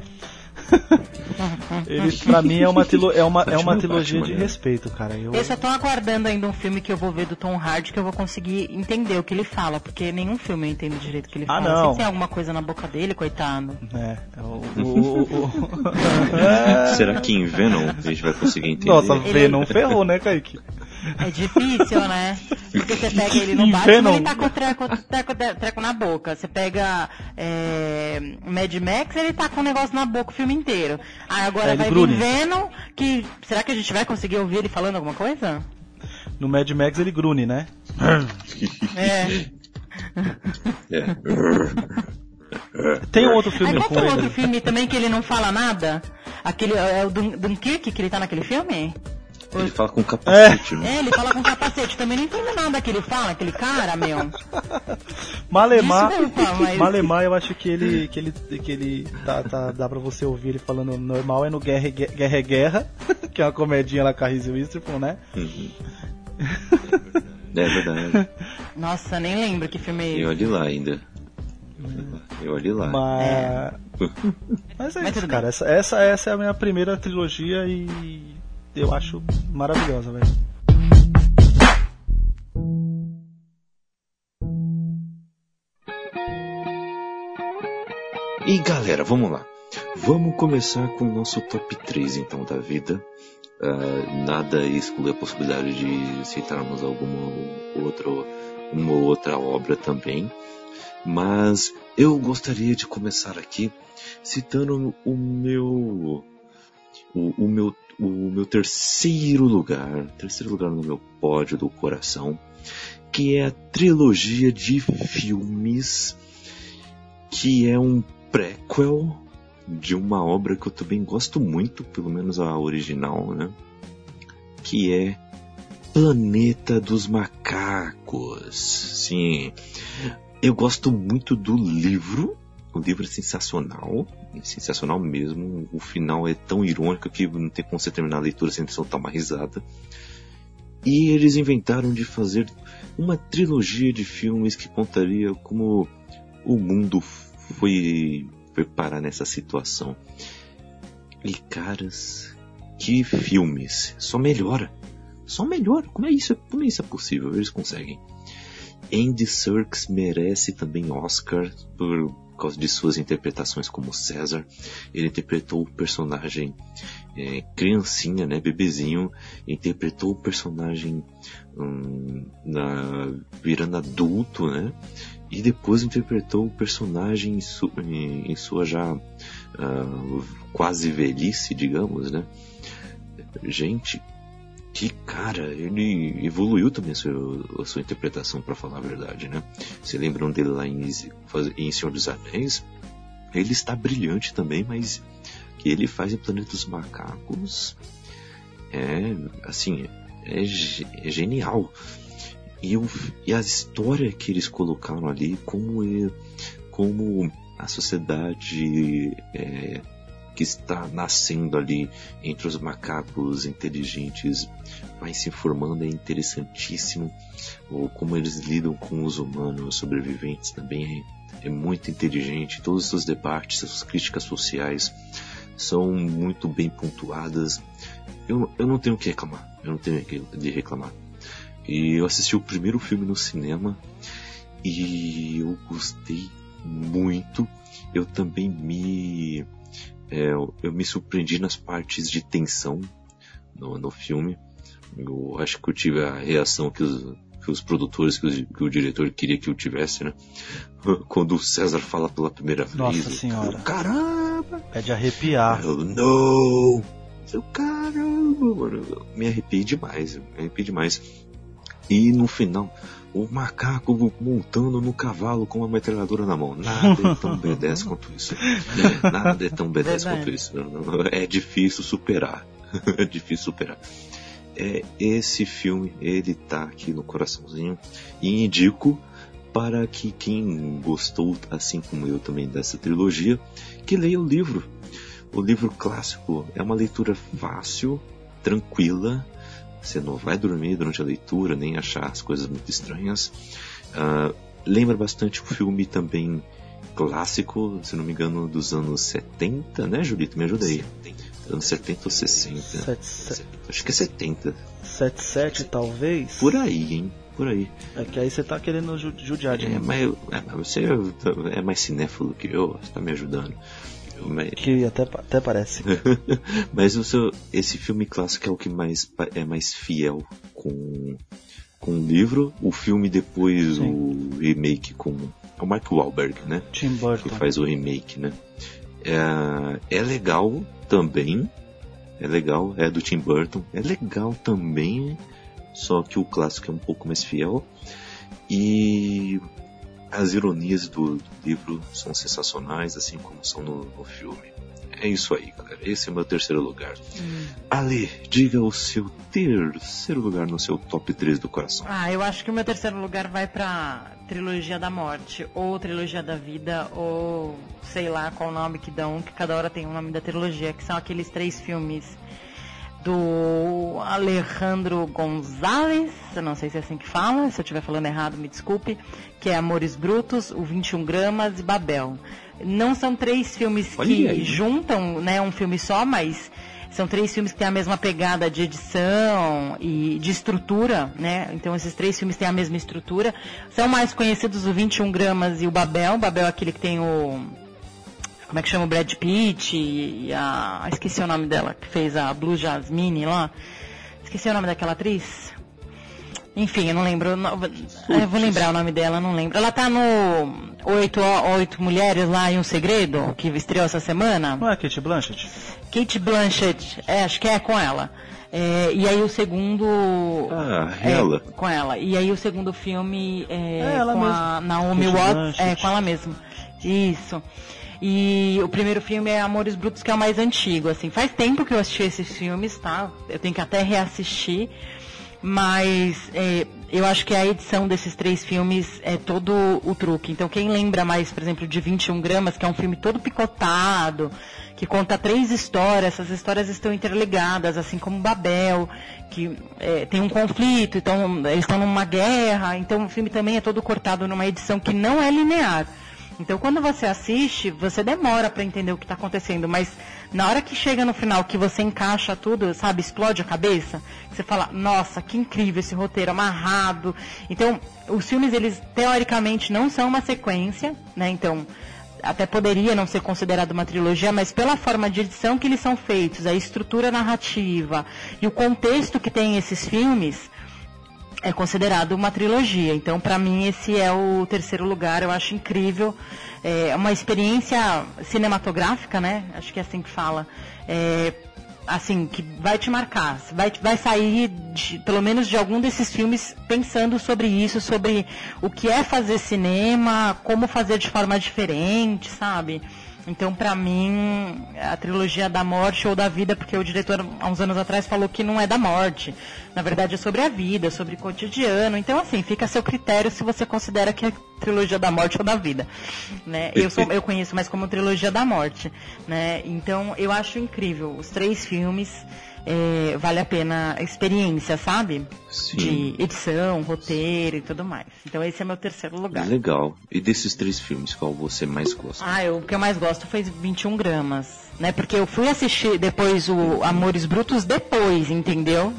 ele, pra mim, é uma, trilo- é uma, é uma Batman, trilogia de né? respeito, cara. Eu, Eu só tô aguardando ainda um filme que eu vou ver do Tom Hardy que eu vou conseguir entender o que ele fala, porque nenhum filme eu entendo direito o que ele Ah, fala. não. Sempre tem alguma coisa na boca dele, coitado. É, é o. o- o- o- Será que em Venom a gente vai conseguir entender? Nossa, Ele- Venom ferrou, né, Kaique? É difícil, né? Porque você pega ele no Batman, ele tá com o treco, treco, treco na boca. Você pega é, Mad Max, ele tá com o negócio na boca o filme inteiro. Aí agora é, vai vir Venom, que... Será que a gente vai conseguir ouvir ele falando alguma coisa? No Mad Max ele grune, né? É. é. Tem um outro filme Aí, qual com ele. outro filme também que ele não fala nada? Aquele, é o Dunkirk que ele tá naquele filme? Ele fala com capacete, é. né? É, ele fala com capacete. Também não entendo nada que ele fala, aquele cara, meu. Malemar, Desculpa, mas... Malemar, eu acho que ele, que ele, que ele tá, tá, dá pra você ouvir ele falando normal, é no Guerra Guerra, Guerra que é uma comedinha lá com a Reese Witherspoon, né? Uhum. é verdade. Nossa, nem lembro que filme é esse. E olhe lá ainda. Eu olhe lá. Mas, é. Mas é Mas isso, cara. Essa, essa, essa é a minha primeira trilogia e eu acho maravilhosa, velho. E galera, vamos lá. Vamos começar com o nosso top 3 então da vida. Uh, nada exclui a possibilidade de citarmos alguma outra, uma outra obra também. Mas eu gostaria de começar aqui citando o meu o, o meu o meu terceiro lugar, terceiro lugar no meu pódio do coração, que é a trilogia de filmes que é um prequel de uma obra que eu também gosto muito, pelo menos a original, né? Que é Planeta dos Macacos. Sim, eu gosto muito do livro. O livro é sensacional, sensacional mesmo. O final é tão irônico que não tem como você terminar a leitura sem soltar uma risada. E eles inventaram de fazer uma trilogia de filmes que contaria como o mundo foi preparar nessa situação. E caras, que filmes! Só melhora. Só melhora. Como é isso? Como é isso é possível? Eles conseguem. Andy Serkis merece também Oscar por causa de suas interpretações como César. Ele interpretou o personagem é, criancinha, né, bebezinho, interpretou o personagem hum, na virando adulto, né, e depois interpretou o personagem em, su, em, em sua já uh, quase velhice, digamos, né? Gente, que cara, ele evoluiu também a sua, a sua interpretação, para falar a verdade, né? Se lembram dele lá em, em Senhor dos Anéis? Ele está brilhante também, mas que ele faz em Planeta dos Macacos é, assim, é, é genial. E, o, e a história que eles colocaram ali, como, é, como a sociedade é, que está nascendo ali entre os macacos inteligentes vai se formando é interessantíssimo. Ou como eles lidam com os humanos sobreviventes também é, é muito inteligente. Todos os seus debates, suas críticas sociais são muito bem pontuadas. Eu, eu não tenho o que reclamar. Eu não tenho o que reclamar. E eu assisti o primeiro filme no cinema e eu gostei muito. Eu também me é, eu me surpreendi nas partes de tensão no, no filme. Eu acho que eu tive a reação que os, que os produtores, que, os, que, o diretor queria que eu tivesse, né? Quando o César fala pela primeira vez. Nossa senhora. Caramba! É de arrepiar. Eu, não! Seu caramba, mano. Me arrepiei demais, me arrepiei demais. E no final, o macaco montando no cavalo com uma metralhadora na mão. Nada é tão B10 quanto isso. Nada é tão B10 quanto isso. É difícil superar. É difícil superar. É, esse filme, ele tá aqui no coraçãozinho e indico para que quem gostou, assim como eu também, dessa trilogia, que leia o livro. O livro clássico é uma leitura fácil, tranquila, você não vai dormir durante a leitura, nem achar as coisas muito estranhas. Uh, lembra bastante o filme também clássico, se não me engano, dos anos 70, né, Julito? Me ajuda aí. 70. Anos 70 ou 60? Set, set, Acho que é 70. 77, talvez? Por aí, hein? Por aí. É que aí você tá querendo judiar de é, mim. Mas, é, mas você é mais cinéfilo que eu, você tá me ajudando. Mas, Que até, até parece. mas o seu, esse filme clássico é o que mais é mais fiel com, com o livro. O filme depois, Sim. o remake com. É o Mark Wahlberg, né? Tim que Burton. faz o remake, né? É, é legal também, é legal, é do Tim Burton, é legal também, só que o clássico é um pouco mais fiel. E as ironias do livro são sensacionais, assim como são no, no filme. É isso aí, cara. Esse é o meu terceiro lugar. Ale, diga o seu terceiro lugar no seu top 3 do coração. Ah, eu acho que o meu terceiro lugar vai pra Trilogia da Morte, ou Trilogia da Vida, ou sei lá qual nome que dão, que cada hora tem o nome da trilogia, que são aqueles três filmes do Alejandro Gonzalez, não sei se é assim que fala, se eu estiver falando errado, me desculpe, que é Amores Brutos, o 21 Gramas e Babel. Não são três filmes Olha que aí. juntam, né, um filme só, mas são três filmes que têm a mesma pegada de edição e de estrutura, né? Então esses três filmes têm a mesma estrutura. São mais conhecidos o 21 Gramas e o Babel. O Babel é aquele que tem o como é que chama o Brad Pitt e a esqueci o nome dela que fez a Blue Jasmine lá. Esqueci o nome daquela atriz. Enfim, eu não lembro. eu vou lembrar o nome dela, não lembro. Ela tá no Oito, Oito Mulheres lá em Um Segredo, que estreou essa semana. Não é Kate Blanchett? Kate Blanchett, é, acho que é com ela. É, e aí o segundo. Ah, é, ela. com ela. E aí o segundo filme é, É ela com a mesma. Naomi Kate Watts. Blanchett. É, com ela mesma. Isso. E o primeiro filme é Amores Brutos, que é o mais antigo, assim. Faz tempo que eu assisti esses filmes, tá? Eu tenho que até reassistir. Mas é, eu acho que a edição desses três filmes é todo o truque. Então quem lembra mais, por exemplo, de 21 gramas, que é um filme todo picotado, que conta três histórias, essas histórias estão interligadas, assim como Babel, que é, tem um conflito, então eles estão numa guerra, então o filme também é todo cortado numa edição que não é linear. Então, quando você assiste, você demora para entender o que está acontecendo, mas na hora que chega no final, que você encaixa tudo, sabe, explode a cabeça, você fala, nossa, que incrível esse roteiro amarrado. Então, os filmes, eles teoricamente não são uma sequência, né? Então, até poderia não ser considerado uma trilogia, mas pela forma de edição que eles são feitos, a estrutura narrativa e o contexto que tem esses filmes, é considerado uma trilogia. Então, para mim, esse é o terceiro lugar. Eu acho incrível. É uma experiência cinematográfica, né? Acho que é assim que fala. É, assim, que vai te marcar. Vai, vai sair, de- pelo menos, de algum desses filmes pensando sobre isso, sobre o que é fazer cinema, como fazer de forma diferente, sabe? Então, pra mim, a trilogia da morte ou da vida, porque o diretor, há uns anos atrás, falou que não é da morte. Na verdade, é sobre a vida, sobre o cotidiano. Então, assim, fica a seu critério se você considera que é trilogia da morte ou da vida. Né? Eu, sou, eu conheço mais como trilogia da morte. Né? Então, eu acho incrível. Os três filmes, é, vale a pena a experiência, sabe? Sim. De edição, roteiro e tudo mais. Então, esse é meu terceiro lugar. Legal. E desses três filmes, qual você mais gosta? Ah, eu- o que eu mais gosto foi 21 gramas, né? Porque eu fui assistir depois o Amores Brutos depois, entendeu?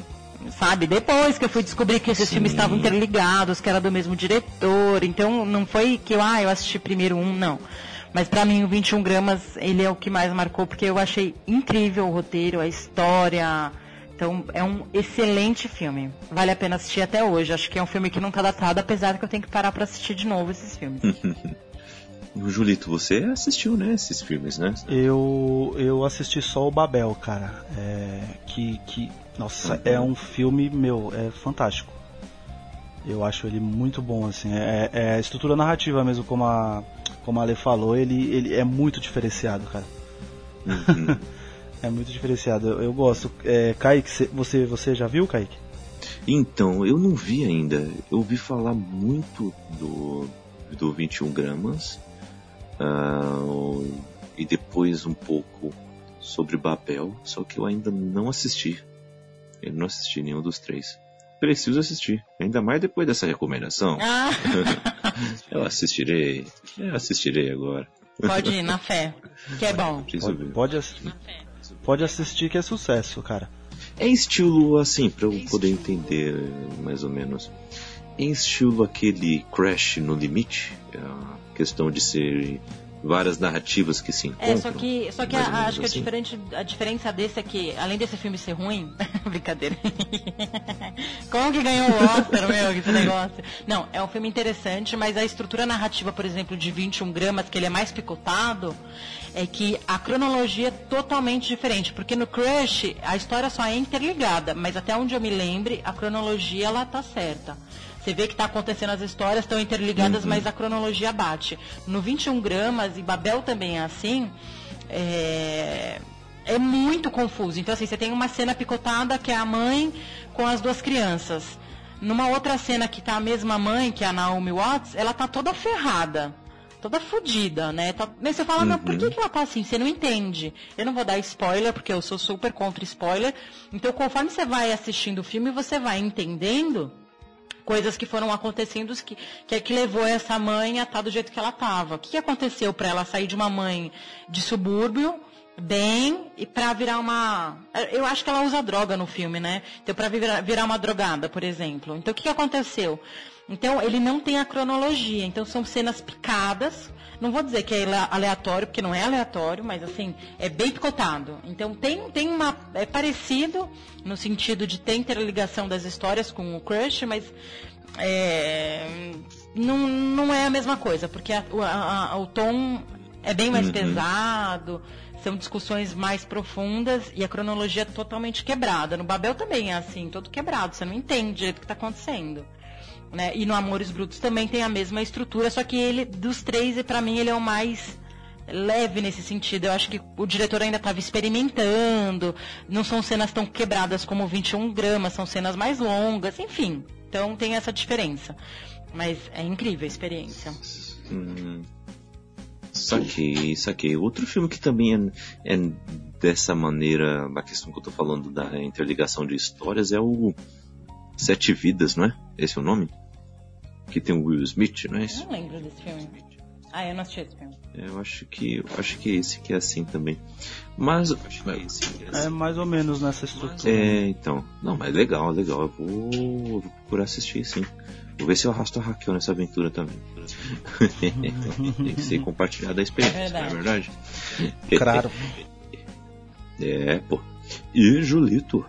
Sabe? Depois que eu fui descobrir que esses Sim. filmes estavam interligados, que era do mesmo diretor. Então não foi que eu, ah, eu assisti primeiro um, não. Mas pra mim o 21 gramas, ele é o que mais marcou, porque eu achei incrível o roteiro, a história. Então é um excelente filme. Vale a pena assistir até hoje. Acho que é um filme que não tá datado, apesar que eu tenho que parar pra assistir de novo esses filmes. Julito, você assistiu, né, esses filmes, né? Eu, eu assisti só o Babel, cara. É, que, que, nossa, é um filme, meu, é fantástico. Eu acho ele muito bom, assim. É, é a estrutura narrativa mesmo, como a, como a Ale falou, ele, ele é muito diferenciado, cara. Uhum. É muito diferenciado. Eu, eu gosto. É, Kaique, cê- você, você já viu, Kaique? Então, eu não vi ainda. Eu ouvi falar muito do, do 21 gramas. ah, e depois um pouco sobre Babel. Só que eu ainda não assisti. Eu não assisti nenhum dos três. Preciso assistir. Ainda mais depois dessa recomendação. Ah, Eu assistirei. Eu assistirei agora. pode ir, na fé. Que é bom. Pode, pode, ass- pode assistir que é sucesso, cara. É estilo assim, pra eu poder entender mais ou menos. É estilo aquele Crash no limite, é a questão de ser várias narrativas que se encontram. É, só que, só que a, acho que a, assim. a diferença desse é que, além desse filme ser ruim, brincadeira. Como que ganhou o Oscar, meu, esse negócio? Não, é um filme interessante, mas a estrutura narrativa, por exemplo, de 21 gramas, que ele é mais picotado, é que a cronologia é totalmente diferente. Porque no Crush, a história só é interligada, mas até onde eu me lembre, a cronologia ela tá certa. Você vê que está acontecendo as histórias, estão interligadas, mas a cronologia bate. No 21 gramas, e Babel também é assim, é, é muito confuso. Então, assim, você tem uma cena picotada que é a mãe com as duas crianças. Numa outra cena que tá a mesma mãe, que é a Naomi Watts, ela tá toda ferrada. Toda fodida, né? Tá- Mas você fala, mas por que, que ela tá assim? Você não entende. Eu não vou dar spoiler, porque eu sou super contra spoiler. Então, conforme você vai assistindo o filme, você vai entendendo coisas que foram acontecendo que, que é que levou essa mãe a estar do jeito que ela estava. O que, que aconteceu para ela sair de uma mãe de subúrbio bem e para virar uma eu acho que ela usa droga no filme né? Então para virar, virar uma drogada por exemplo. Então o que, que aconteceu? Então ele não tem a cronologia. Então são cenas picadas não vou dizer que é ale- aleatório porque não é aleatório mas assim é bem picotado então tem tem uma é parecido no sentido de ter interligação das histórias com o crush mas é, não, não é a mesma coisa porque a- o- a- a- o tom é bem mais Uhum. pesado, são discussões mais profundas e a cronologia é totalmente quebrada. No Babel também é assim, todo quebrado, você não entende o que está acontecendo. Né? E no Amores Brutos também tem a mesma estrutura, só que ele, dos três, para mim, ele é o mais leve nesse sentido. Eu acho que o diretor ainda estava experimentando, não são cenas tão quebradas como 21 gramas, são cenas mais longas, enfim. Então tem essa diferença. Mas é incrível a experiência. Hum, saquei, saquei. Outro filme que também é, é dessa maneira, a questão que eu tô falando da interligação de histórias é o Sete Vidas, não é? Esse é o nome? Que tem o Will Smith, não é Eu isso? não lembro desse filme. Ah, eu não assisti esse filme. É, Eu acho que eu acho que esse que é assim também. Mas É mais ou menos nessa estrutura. É, então. Não, mas legal, legal. Eu vou, vou procurar assistir, sim. Vou ver se eu arrasto a Raquel nessa aventura também. Tem que ser compartilhada a experiência, não é verdade? Claro. É, pô. E Julito,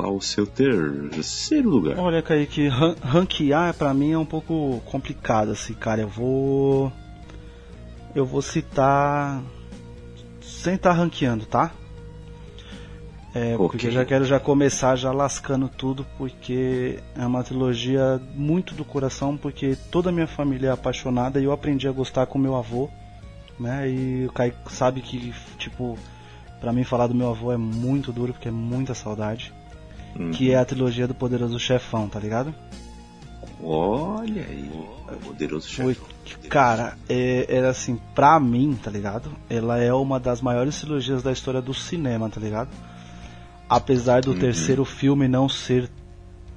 qual o seu terceiro lugar? Olha, Kaique, ran- ranquear pra mim é um pouco complicado, assim, cara. Eu vou. Eu vou citar. Sem estar ranqueando, tá? É, Ok. porque eu já quero já começar já lascando tudo, porque é uma trilogia muito do coração, porque toda a minha família é apaixonada e eu aprendi a gostar com meu avô, né? E o Kaique sabe que, tipo, pra mim falar do meu avô é muito duro, porque é muita saudade Hum, que é a trilogia do Poderoso Chefão, tá ligado? Olha aí, poderoso Foi, chefe. cara, é, era assim, pra mim, tá ligado? Ela é uma das maiores trilogias da história do cinema, tá ligado? Apesar do terceiro filme não ser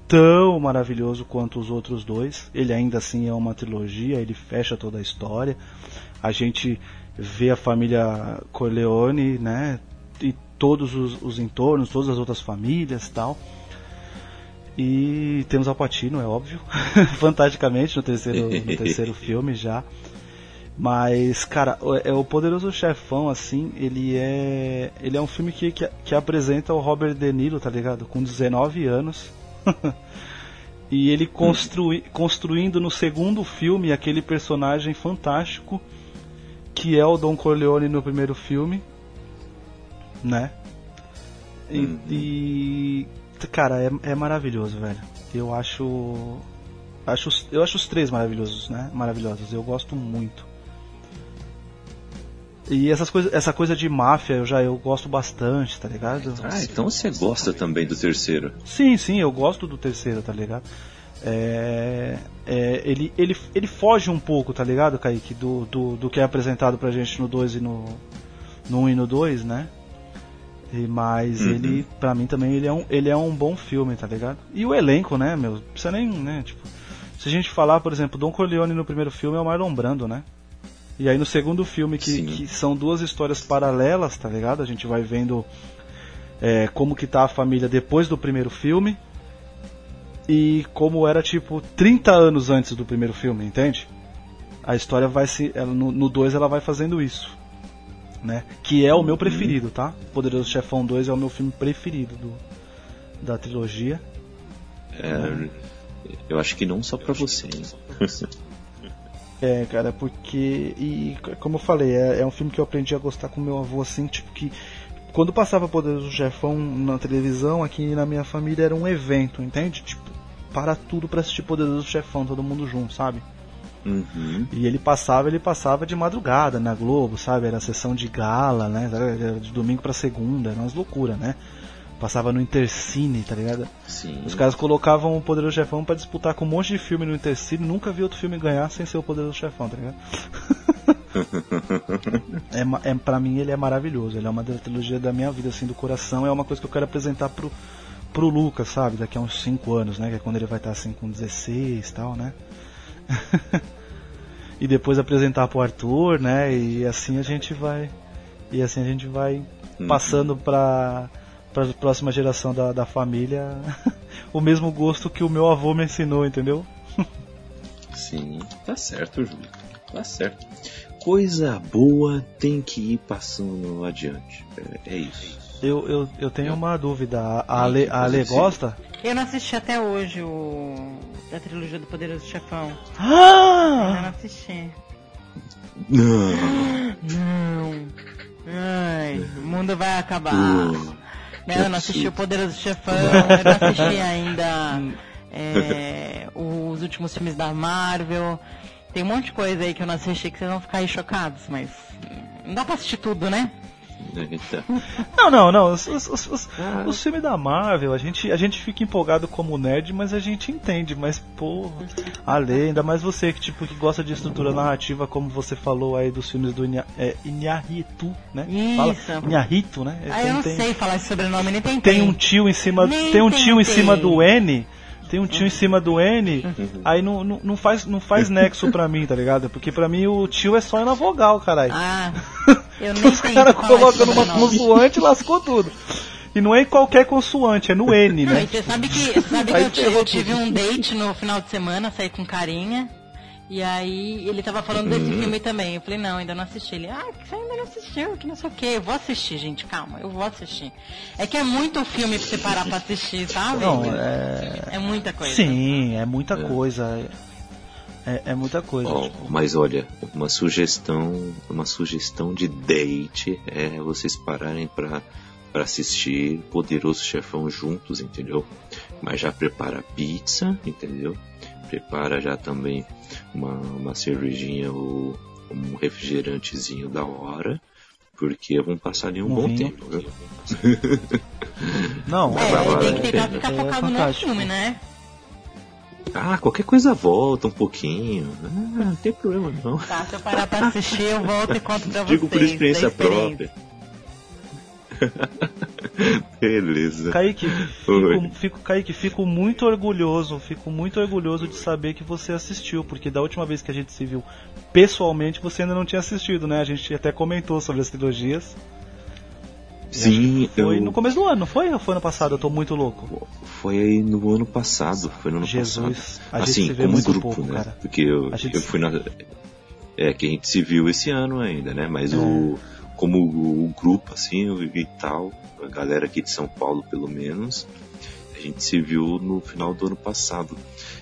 tão maravilhoso quanto os outros dois, ele ainda assim é uma trilogia, ele fecha toda a história. A gente vê a família Corleone, né? Todos os, os entornos, todas as outras famílias e tal. E temos Al Pacino, é óbvio, fantasticamente no terceiro, no terceiro filme já. Mas, cara, o- é o Poderoso Chefão, assim, ele é. Ele é um filme que, que, que apresenta o Robert De Niro, tá ligado? Com 19 anos. e ele construi, construindo no segundo filme aquele personagem fantástico que é o Don Corleone no primeiro filme, né? E, Uhum. e, cara, é, é maravilhoso, velho. Eu acho, acho, eu acho os três maravilhosos, né? Maravilhosos. Eu gosto muito. E essas coisas, essa coisa de máfia, eu já eu gosto bastante, tá ligado? Ah, então você gosta também do terceiro. Sim, sim, eu gosto do terceiro, tá ligado? É, é, ele, ele, ele foge um pouco, tá ligado, Kaique, do, do, do que é apresentado pra gente no 2 e no, no 1 um e no 2, né? E, mas Uhum. ele, pra mim também, ele é, um, ele é um bom filme, tá ligado? E o elenco, né, meu? Não precisa nem, né, tipo... Se a gente falar, por exemplo, Don Corleone no primeiro filme é o Marlon Brando, né? E aí no segundo filme, que, que são duas histórias paralelas, tá ligado? A gente vai vendo é, como que tá a família depois do primeiro filme e como era tipo 30 anos antes do primeiro filme, entende? a história vai se. Ela, no 2 ela vai fazendo isso. Né? Que é o meu preferido, tá? Poderoso Chefão 2 é o meu filme preferido do, da trilogia. É, eu acho que não só pra você? É, cara, porque. E como eu falei, é, é, um filme que eu aprendi a gostar com meu avô, assim, tipo que. Quando passava Poderoso Chefão na televisão, aqui na minha família era um evento, entende? Tipo, para tudo pra assistir Poderoso Chefão, todo mundo junto, sabe? Uhum. E ele passava, ele passava de madrugada na Globo, sabe? Era a sessão de gala, né? Era de domingo para segunda, era umas loucuras, né? Passava no Intercine, tá ligado? Sim. Os caras colocavam o Poderoso Chefão para disputar com um monte de filme no Intercine. Nunca vi outro filme ganhar sem ser o Poderoso Chefão, tá ligado? é, é, pra mim ele é maravilhoso. Ele é uma da trilogia da minha vida, assim, do coração. É uma coisa que eu quero apresentar pro, pro Lucas, sabe? Daqui a uns 5 anos, né? Que é quando ele vai estar assim com 16 e tal, né? e depois apresentar pro Arthur, né? E assim a gente vai. E assim a gente vai uhum. passando pra para a próxima geração da, da família o mesmo gosto que o meu avô me ensinou, entendeu? Sim, tá certo, Júlio. Tá certo. Coisa boa tem que ir passando adiante. É, é isso. Eu, eu, eu tenho uma dúvida. A Ale, a Ale gosta? Eu não assisti até hoje o da trilogia do Poderoso Chefão. Ah! Eu não assisti. Não. Não. Ai, o mundo vai acabar. Uh. Eu não assisti o Poderoso Chefão, eu não assisti ainda é, os últimos filmes da Marvel. Tem um monte de coisa aí que eu não assisti que vocês vão ficar aí chocados, mas não dá pra assistir tudo, né? Não, não, não. Os, os, os, ah. os, filmes da Marvel, a gente, a gente fica empolgado como nerd, mas a gente entende. Mas, pô, além, ainda mais você que, tipo, que gosta de estrutura narrativa, como você falou aí dos filmes do Inya, é, Inharritu, né? Isso. Fala, Inharritu, né? Ah, eu não tem, sei falar esse sobrenome, nem tem. Tem um tio em cima, nem tem um tio em cima do N tem um tio em cima do N, aí não, não, não, faz, não faz nexo pra mim, tá ligado? Porque pra mim o tio é só na vogal, caralho. Ah, eu nem Os caras colocando uma consoante e lascou tudo. E não é em qualquer consoante, é no N, né? Não, você sabe que, sabe que eu, tive, eu tive um date no final de semana, saí com carinha. E aí ele tava falando desse uhum. filme também. Eu falei, não, ainda não assisti. Ele, ah, você ainda não assistiu, que não sei o que. Eu vou assistir, gente, calma, eu vou assistir. É que é muito filme pra você parar pra assistir, sabe? Não, é... É muita coisa. Sim, é muita é. coisa. É, é, muita coisa. Oh, tipo... Mas olha, uma sugestão, uma sugestão de date é vocês pararem pra, pra assistir Poderoso Chefão juntos, entendeu? Mas já prepara pizza, entendeu? Prepara já também uma, uma cervejinha ou um refrigerantezinho da hora, porque vão passar ali um, um bom vinho. tempo, viu? Não, é, tem que tentar ficar é focado no filme, né? Ah, qualquer coisa volta um pouquinho. Ah, não tem problema não. Tá, se eu parar pra assistir, eu volto e conto pra Digo vocês. Digo por experiência, experiência. própria. Beleza. Kaique, fico, fico, Kaique, fico muito orgulhoso, fico muito orgulhoso de saber que você assistiu, porque da última vez que a gente se viu pessoalmente, você ainda não tinha assistido, né? A gente até comentou sobre as trilogias. Sim, foi eu... no começo do ano, não foi? Ou foi ano passado? Eu tô muito louco. Foi aí no ano passado, foi no ano Jesus, passado. A gente assim, se vê como muito grupo, pouco, né? Cara. Porque eu, gente... eu fui na. É, que a gente se viu esse ano ainda, né? Mas é. o como o, o grupo, assim, e tal, a galera aqui de São Paulo, pelo menos, a gente se viu no final do ano passado.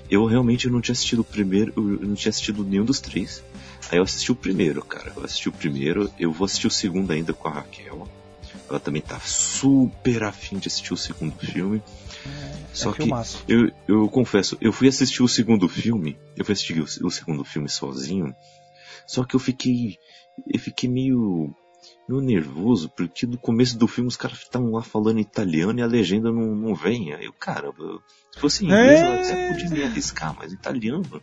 Eu realmente não tinha assistido o primeiro, eu não tinha assistido nenhum dos três. Aí eu assisti o primeiro, cara. Eu assisti o primeiro, eu vou assistir o segundo ainda com a Raquel. Ela também tá super afim de assistir o segundo filme. É, Só é que eu, eu confesso, eu fui assistir o segundo filme, eu fui assistir o, o segundo filme sozinho. Só que eu fiquei, eu fiquei meio meio nervoso, porque no começo do filme os caras estavam lá falando italiano e a legenda não, não vem. Aí eu, caramba, se fosse em inglês é... eu até podia me arriscar, mas italiano.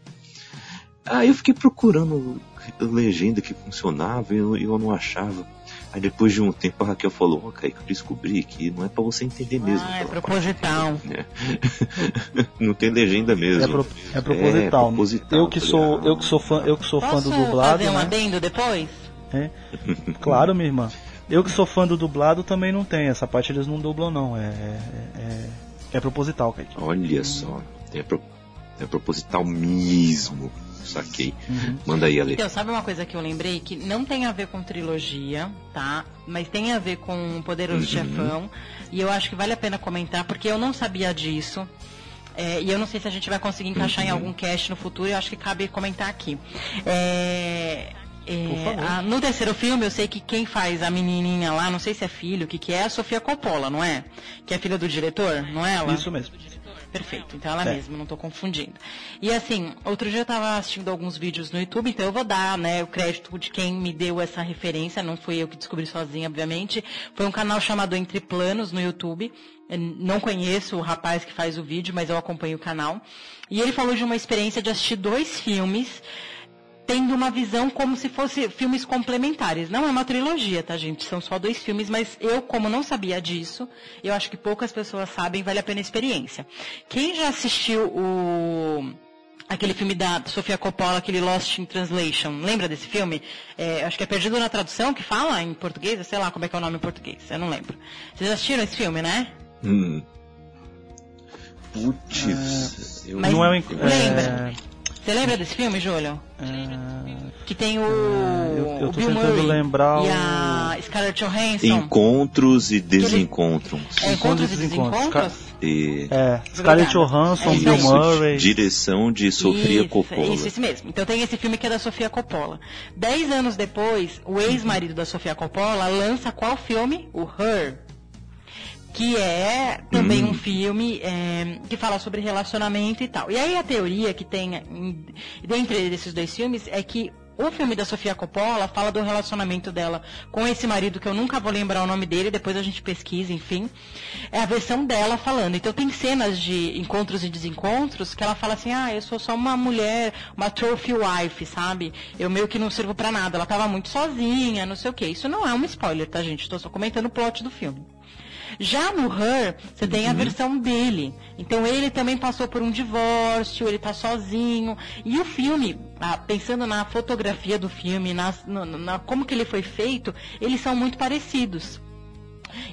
Aí eu fiquei procurando legenda que funcionava e eu, eu não achava. Aí depois de um tempo a Raquel falou, ó, oh, Kaique, eu descobri que não é para você entender mesmo. Ah, é proposital. É. não tem legenda mesmo. É, pro, é proposital. É proposital. Eu que sou, eu que sou fã, eu que sou Posso fã do dublado. fazer um né? adendo depois? É. Claro, minha irmã. Eu que sou fã do dublado também não tem. Essa parte eles não dublam, não. É, é, é, é proposital, Kaique. Olha só. É, pro, é proposital mesmo. Saquei. Manda aí, Ale. Então, sabe uma coisa que eu lembrei? Que não tem a ver com trilogia, tá? Mas tem a ver com o Poderoso Uhum. Chefão. E eu acho que vale a pena comentar, porque eu não sabia disso. É, e eu não sei se a gente vai conseguir encaixar Uhum. em algum cast no futuro, eu acho que cabe comentar aqui. É, é, a- no terceiro filme, eu sei que quem faz a menininha lá, não sei se é filho, o que, que é, é a Sofia Coppola, não é? Que é filha do diretor, não é ela? Isso mesmo. Perfeito, então ela É. mesma, não tô confundindo. E assim, outro dia eu tava assistindo alguns vídeos no YouTube, então eu vou dar, né, o crédito de quem me deu essa referência, não fui eu que descobri sozinha, obviamente. Foi um canal chamado Entre Planos no YouTube. Eu não conheço o rapaz que faz o vídeo, mas eu acompanho o canal. E ele falou de uma experiência de assistir dois filmes tendo uma visão como se fosse filmes complementares. Não é uma trilogia, tá, gente? São só dois filmes, mas eu, como não sabia disso, eu acho que poucas pessoas sabem, vale a pena a experiência. Quem já assistiu o aquele filme da Sofia Coppola, aquele Lost in Translation, lembra desse filme? É, acho que é Perdido na Tradução, que fala em português, eu sei lá como é que é o nome em português, eu não lembro. Vocês assistiram esse filme, né? Hum. Putz, eu Mas não é um. lembra? Você lembra desse filme, Júlio? é, Que tem o, eu- eu o tô Bill tentando Murray lembrar e o- a Scarlett Johansson. Encontros e desencontros. É, encontros e Desencontros. E... é, Scarlett Johansson, É Bill. Murray. Direção de Sofia isso, Coppola. Isso, isso mesmo. Então tem esse filme que é da Sofia Coppola. Dez anos depois, o ex-marido da Sofia Coppola lança qual filme? O Her. Que é também Hum. um filme é, que fala sobre relacionamento e tal. E aí a teoria que tem em- dentre esses dois filmes é que o filme da Sofia Coppola fala do relacionamento dela com esse marido, que eu nunca vou lembrar o nome dele, depois a gente pesquisa, enfim. É a versão dela falando. Então tem cenas de encontros e desencontros que ela fala assim, ah, eu sou só uma mulher, uma trophy wife, sabe? Eu meio que não sirvo pra nada. Ela tava muito sozinha, não sei o quê. Isso não é um spoiler, tá, gente? Estou só comentando o plot do filme. Já no Her, você tem a versão dele. Então ele também passou por um divórcio, ele tá sozinho. E o filme, ah, pensando na fotografia do filme, nas- na, na- como que ele foi feito, eles são muito parecidos.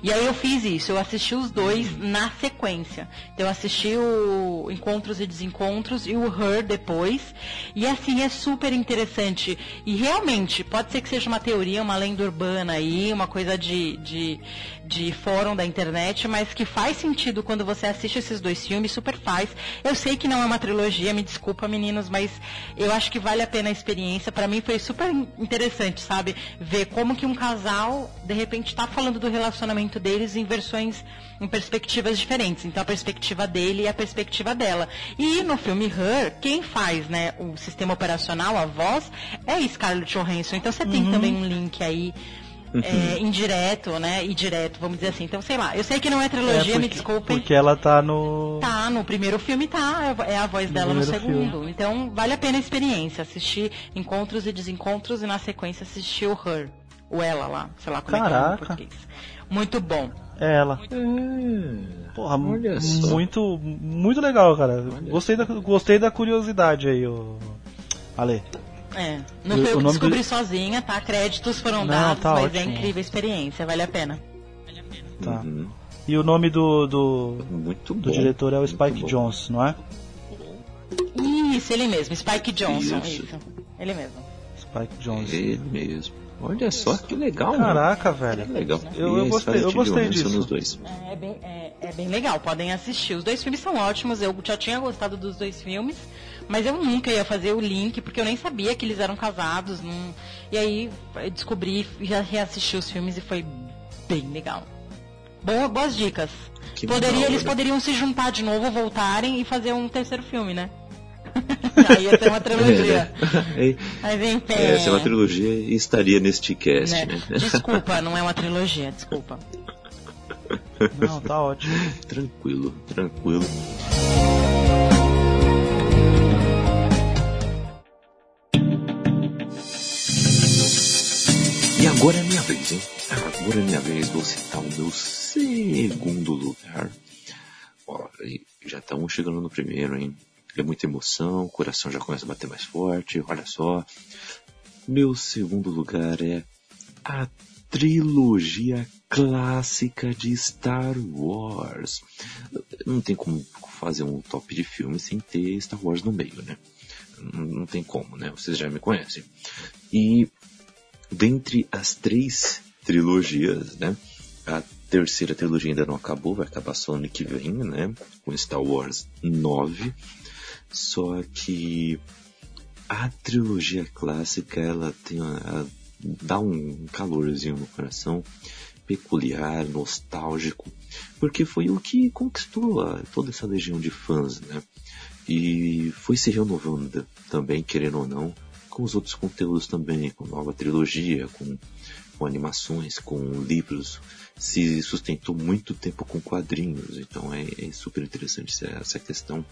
E aí eu fiz isso, eu assisti os dois na sequência. Então eu assisti o Encontros e Desencontros e o Her depois. E assim, é super interessante. E realmente, pode ser que seja uma teoria, uma lenda urbana aí, uma coisa de, de, de fórum da internet, mas que faz sentido quando você assiste esses dois filmes, super faz. Eu sei que não é uma trilogia, me desculpa meninos, mas eu acho que vale a pena a experiência. Pra mim foi super interessante, sabe? Ver como que um casal, de repente, tá falando do relacionamento deles em versões, em perspectivas diferentes. Então a perspectiva dele e a perspectiva dela. E no filme Her, quem faz, né, o sistema operacional, a voz, é Scarlett Johansson. Então você tem também um link aí. é, indireto, né? E direto, vamos dizer assim. Então, sei lá. Eu sei que não é É, trilogia, me porque, desculpem. porque ela tá no. Tá, no primeiro filme tá, é a voz dela no segundo. Então, vale a pena a experiência, assistir Encontros e Desencontros e na sequência assistir o Her, o Ela lá, sei lá como é que é em Caraca. português. Muito bom. É ela. Porra, olha só. muito, muito legal, cara. Gostei da, gostei da curiosidade aí, o Ale. É, não foi eu o que nome descobri do- sozinha, tá? Créditos foram Não, dados, tá mas ótimo. é incrível a experiência, vale a pena. Tá. Uhum. E o nome do, do, Muito do bom. diretor é o Spike. Jones, não é? Isso, ele mesmo, Spike Johnson, Isso. isso. Ele mesmo. Spike Jones. Ele mesmo. Olha só que legal, mano. Caraca, Que velho. legal. Eu- eu gostei- eu gostei disso. nos dois. É bem, é, é bem legal, podem assistir. Os dois filmes são ótimos, eu já tinha gostado dos dois filmes, mas eu nunca ia fazer o link, porque eu nem sabia que eles eram casados. não- E aí eu descobri e já reassisti os filmes e foi bem legal. Boa, boas dicas. Que Poderia, eles hora. poderiam se juntar de novo, voltarem e fazer um terceiro filme, né? Aí ia ser uma trilogia. É, Mas enfim. é, se é uma trilogia, estaria neste cast, né? né? Desculpa, não é uma trilogia, desculpa. Não, tá ótimo. tranquilo, tranquilo. E agora é minha vez, hein? Agora é minha vez, vou citar o meu segundo lugar. Ó, e já estamos chegando no primeiro, hein? É muita emoção, o coração já começa a bater mais forte, olha só. Meu segundo lugar é a trilogia clássica de Star Wars. Não tem como fazer um top de filme sem ter Star Wars no meio, né? Não tem como, né? Vocês já me conhecem. E dentre as três trilogias, né? A terceira trilogia ainda não acabou, vai acabar só ano que vem, né? Com Star Wars 9. Só que a trilogia clássica, ela tem uma, ela dá um calorzinho no coração, peculiar, nostálgico, porque foi o que conquistou toda essa legião de fãs, né? E foi se renovando também, querendo ou não, com os outros conteúdos também, com nova trilogia, com, com animações, com livros, se sustentou muito tempo com quadrinhos, então é, é super interessante essa, essa questão.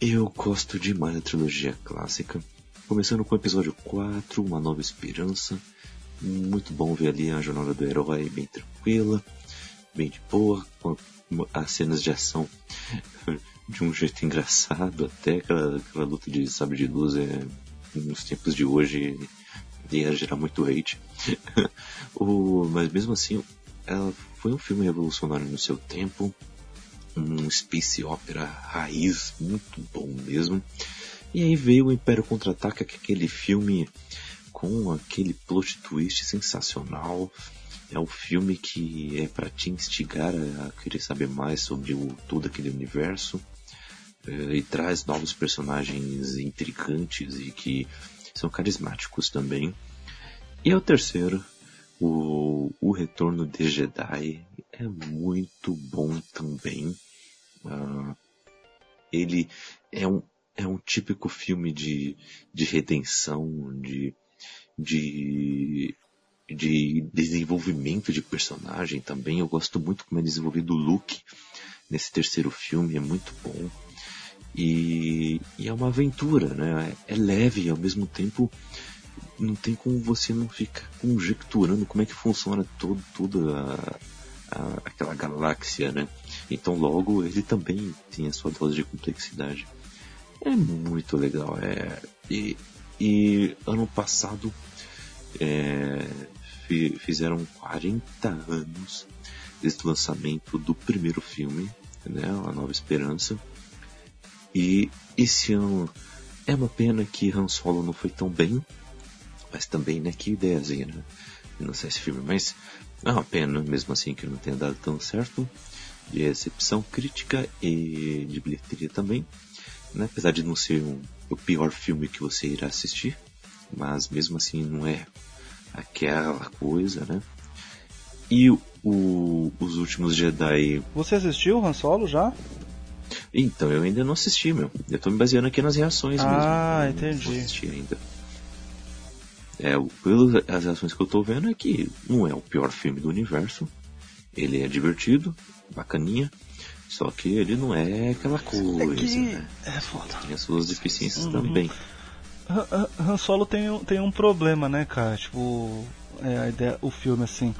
Eu gosto demais da trilogia clássica, começando com o episódio 4, Uma Nova Esperança, muito bom ver ali a jornada do herói bem tranquila, bem de boa, com as cenas de ação de um jeito engraçado, até aquela, aquela luta de sabre de luz é, nos tempos de hoje ia gerar muito hate. o, mas mesmo assim, ela foi um filme revolucionário no seu tempo, um space opera raiz, muito bom mesmo. E aí veio o Império Contra-Ataca, que aquele filme com aquele plot twist sensacional. É o filme que é para te instigar a querer saber mais sobre o, todo aquele universo. É, e traz novos personagens intrigantes e que são carismáticos também. E é o terceiro, o, o Retorno de Jedi, é muito bom também. Uh, ele é um, é um típico filme de, de redenção, de, de, de desenvolvimento de personagem também. Eu gosto muito como é desenvolvido o Luke nesse terceiro filme, é muito bom. E, e é uma aventura, né? É leve e ao mesmo tempo não tem como você não ficar conjecturando como é que funciona todo, toda a, a, aquela galáxia, né? Então logo ele também tem a sua dose de complexidade. É muito legal. É, e, e ano passado é, fizeram 40 anos desse lançamento do primeiro filme, né? A Nova Esperança. E esse ano é uma pena que Han Solo não foi tão bem, mas também, né, que ideiazinha, né? Não sei esse filme, mas é uma pena mesmo assim que não tenha dado tão certo de recepção crítica e de bilheteria também, né? Apesar de não ser um, o pior filme que você irá assistir, mas mesmo assim não é aquela coisa, né? E o, os últimos Jedi. Você assistiu Han Solo já? Então, eu ainda não assisti, meu. Eu tô me baseando aqui nas reações ah, mesmo. Ah, entendi. Não assisti ainda. É, pelas reações que eu tô vendo é que não é o pior filme do universo. Ele é divertido, bacaninha. Só que ele não é aquela coisa, é que... né? É foda. Tem as suas deficiências uhum. também. Han Solo tem, tem um problema, né, cara? Tipo, é, a ideia, o filme, assim.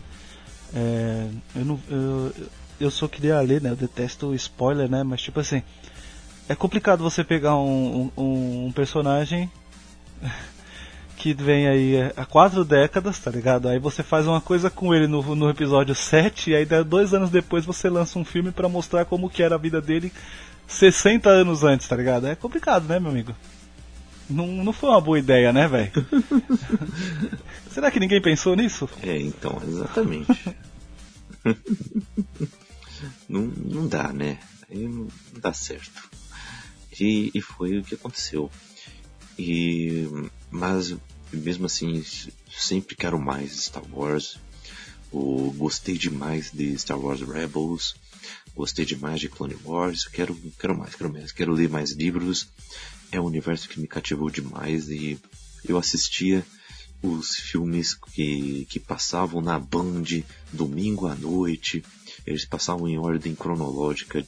É, eu não. Eu, eu sou que a ler, né? Eu detesto spoiler, né? Mas tipo assim. É complicado você pegar um, um, um personagem que vem aí há quatro décadas, tá ligado? Aí você faz uma coisa com ele no, no episódio 7 e aí dois anos depois você lança um filme para mostrar como que era a vida dele 60 anos antes, tá ligado? É complicado, né, meu amigo? Não, não foi uma boa ideia, né, velho? Será que ninguém pensou nisso? É, então, exatamente. não, não dá, né? Aí não dá certo. E, e foi o que aconteceu. E, mas, mesmo assim, sempre quero mais Star Wars. Gostei demais de Star Wars Rebels. Gostei demais de Clone Wars. Quero, quero mais, quero mais. Quero ler mais livros. É um universo que me cativou demais e eu assistia os filmes que, que passavam na Band domingo à noite eles passavam em ordem cronológica.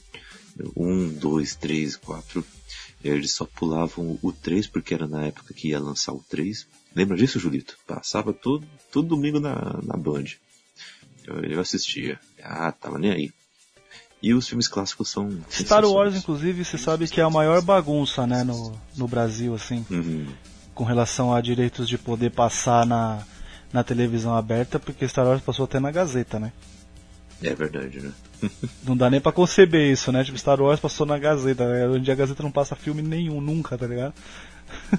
Um, dois, três, quatro. Eles só pulavam o 3 porque era na época que ia lançar o 3. Lembra disso, Julito? Passava todo, todo domingo na, na Band. Eu, eu assistia. Ah, tava nem aí. E os filmes clássicos são. Star Wars, inclusive, você sabe que é a maior bagunça, né, no, no Brasil, assim. Uhum. Com relação a direitos de poder passar na, na televisão aberta, porque Star Wars passou até na Gazeta, né? É verdade, né? não dá nem pra conceber isso, né? Tipo, Star Wars passou na Gazeta, né? Onde a Gazeta não passa filme nenhum, nunca, tá ligado?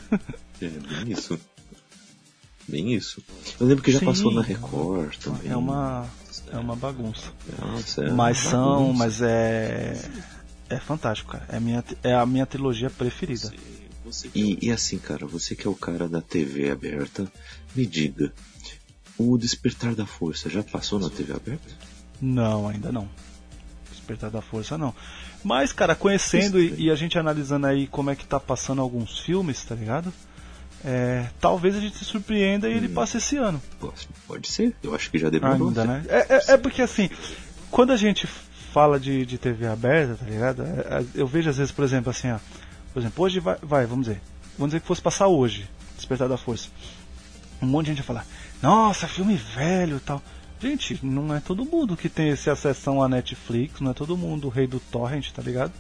É, bem isso. Bem isso. Eu lembro que já Sim, passou na Record também. É uma, é uma bagunça. Nossa, é mas uma são, bagunça. mas é. É fantástico, cara. É a minha, é a minha trilogia preferida. E, e assim, cara, você que é o cara da TV aberta, me diga, o Despertar da Força já passou na TV aberta? Não, ainda não. Despertar da Força não. Mas, cara, conhecendo e, e a gente analisando aí como é que tá passando alguns filmes, tá ligado? É, talvez a gente se surpreenda e ele Hum. passe esse ano. Pode, ser, eu acho que já demorou. Ainda, né? É, é- é porque assim, quando a gente fala de, de TV aberta, tá ligado? É, é, eu vejo às vezes, por exemplo, assim, ó. Por exemplo, hoje vai, vai, vamos dizer. Vamos dizer que fosse passar hoje, Despertar da Força. Um monte de gente vai falar, nossa, filme velho e tal. Gente, não é todo mundo que tem esse acessão à Netflix, não é todo mundo o rei do torrent, tá ligado?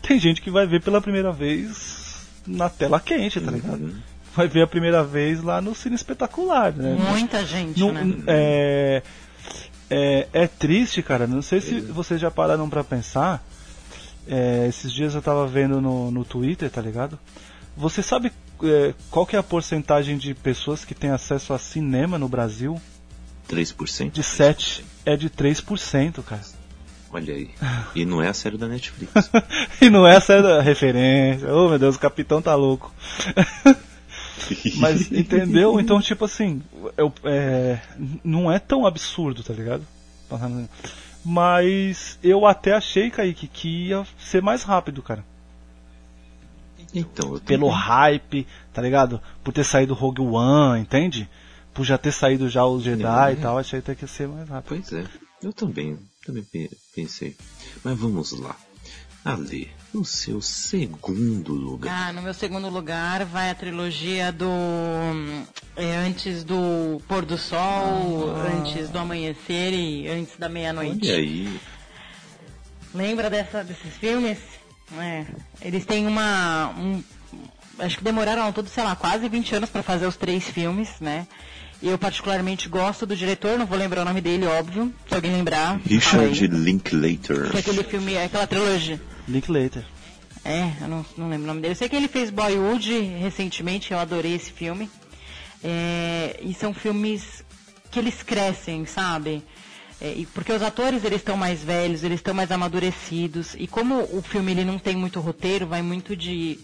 Tem gente que vai ver pela primeira vez na tela quente, tá ligado? Uhum. Vai ver a primeira vez lá no Cine Espetacular, né? Muita gente, Não- né? é, é, é triste, cara. Não sei se vocês já pararam pra pensar. É, esses dias eu tava vendo no, no Twitter, tá ligado? Você sabe é, qual que é a porcentagem de pessoas que têm acesso a cinema no Brasil? 3%? De 7 é de 3%, cara. Olha aí. E não é a série da Netflix. e não é a referência. Oh meu Deus, o capitão tá louco. Mas entendeu? Então, tipo assim, eu, é, não é tão absurdo, tá ligado? Mas eu até achei, Kaique, que ia ser mais rápido, cara. Então, Pelo hype, tá ligado? Por ter saído Rogue One, entende? Por já ter saído já os Jedi É. e tal, achei até que ia ser mais rápido. Pois é, eu também, também pe- pensei. Mas vamos lá. Ale, o seu segundo lugar. Ah, no meu segundo lugar vai a trilogia do é, antes do pôr do sol, antes do amanhecer e antes da meia-noite. Olha aí. Lembra dessa, desses filmes? É, eles têm uma. um- acho que demoraram todo, sei lá, quase 20 anos para fazer os três filmes, né? Eu particularmente gosto do diretor, não vou lembrar o nome dele, óbvio. Se alguém lembrar. Richard. Linklater. Que é aquele filme, é aquela trilogia. Linklater. É, eu não, não lembro o nome dele. Eu sei que ele fez Boyhood recentemente, eu adorei esse filme. É, e são filmes que eles crescem, sabe? É, porque os atores eles estão mais velhos, eles estão mais amadurecidos. E como o filme ele não tem muito roteiro, vai muito de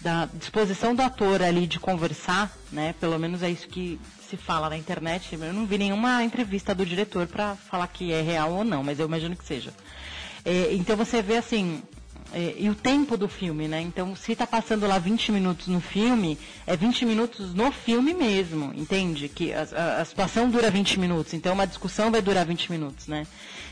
da disposição do ator ali de conversar, né? Pelo menos é isso que se fala na internet. Eu não vi nenhuma entrevista do diretor para falar que é real ou não, mas eu imagino que seja. É, então você vê assim, é, e o tempo do filme, né? Então, se tá passando lá 20 minutos no filme, é 20 minutos no filme mesmo, entende? Que a, a- a situação dura 20 minutos, então uma discussão vai durar 20 minutos, né?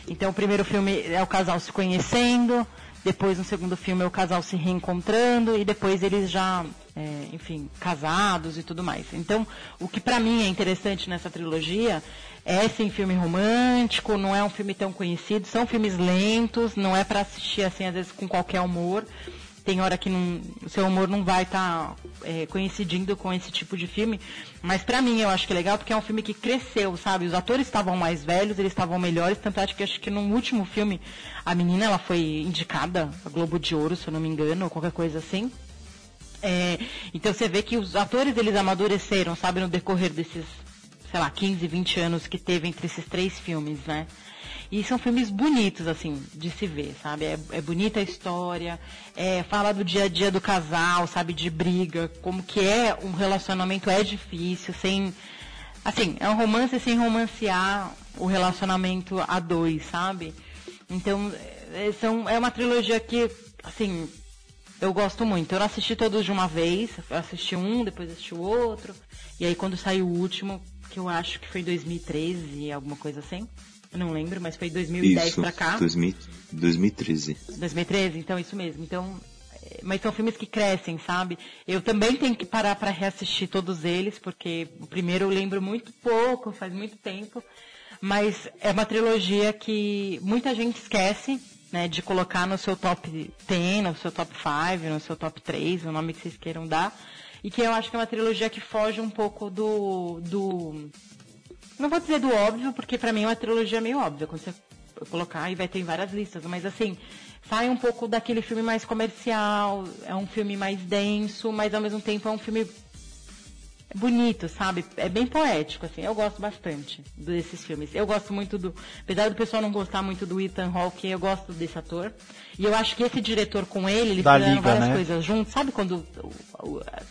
Então, o primeiro filme é o casal se conhecendo, depois no segundo filme é o casal se reencontrando e depois eles já, é, enfim, casados e tudo mais. Então, o que pra mim é interessante nessa trilogia é sim filme romântico, não é um filme tão conhecido, são filmes lentos, não é pra assistir assim às vezes com qualquer humor. Tem hora que o seu humor não vai estar coincidindo com esse tipo de filme, mas pra mim eu acho que é legal porque é um filme que cresceu, sabe? Os atores estavam mais velhos, eles estavam melhores, tanto é que acho que no último filme a menina ela foi indicada a Globo de Ouro, se eu não me engano, ou qualquer coisa assim. É, então você vê que os atores eles amadureceram, sabe, no decorrer desses, sei lá, 15, 20 anos que teve entre esses três filmes, né? E são filmes bonitos, assim, de se ver, sabe? É, é bonita a história, é, fala do dia a dia do casal, sabe, de briga, como que é um relacionamento é difícil, sem. Assim, é um romance sem romancear o relacionamento a dois, sabe? Então, é, são, é uma trilogia que, assim, eu gosto muito. Eu assisti todos de uma vez. Eu assisti um, depois assisti o outro. E aí quando saiu o último, que eu acho que foi em 2013, alguma coisa assim. Eu não lembro, mas foi 2010 Isso, pra cá. 2000 2013. 2013, então isso mesmo. Então, é, mas são filmes que crescem, sabe? Eu também tenho que parar para reassistir todos eles, porque o primeiro eu lembro muito pouco, faz muito tempo. Mas é uma trilogia que muita gente esquece, né, de colocar no seu top 10, no seu top 5, no seu top 3, o nome que vocês queiram dar. E que eu acho que é uma trilogia que foge um pouco do, do não vou dizer do óbvio, porque pra mim é uma trilogia meio óbvia. Quando você colocar e vai ter em várias listas, mas assim, sai um pouco daquele filme mais comercial, é um filme mais denso, mas ao mesmo tempo é um filme bonito, sabe? É bem poético, assim. Eu gosto bastante desses filmes. Eu gosto muito do. Apesar do pessoal não gostar muito do Ethan Hawke, eu gosto desse ator. E eu acho que esse diretor com ele, eles fizeram Liga, várias né? coisas juntos. Sabe quando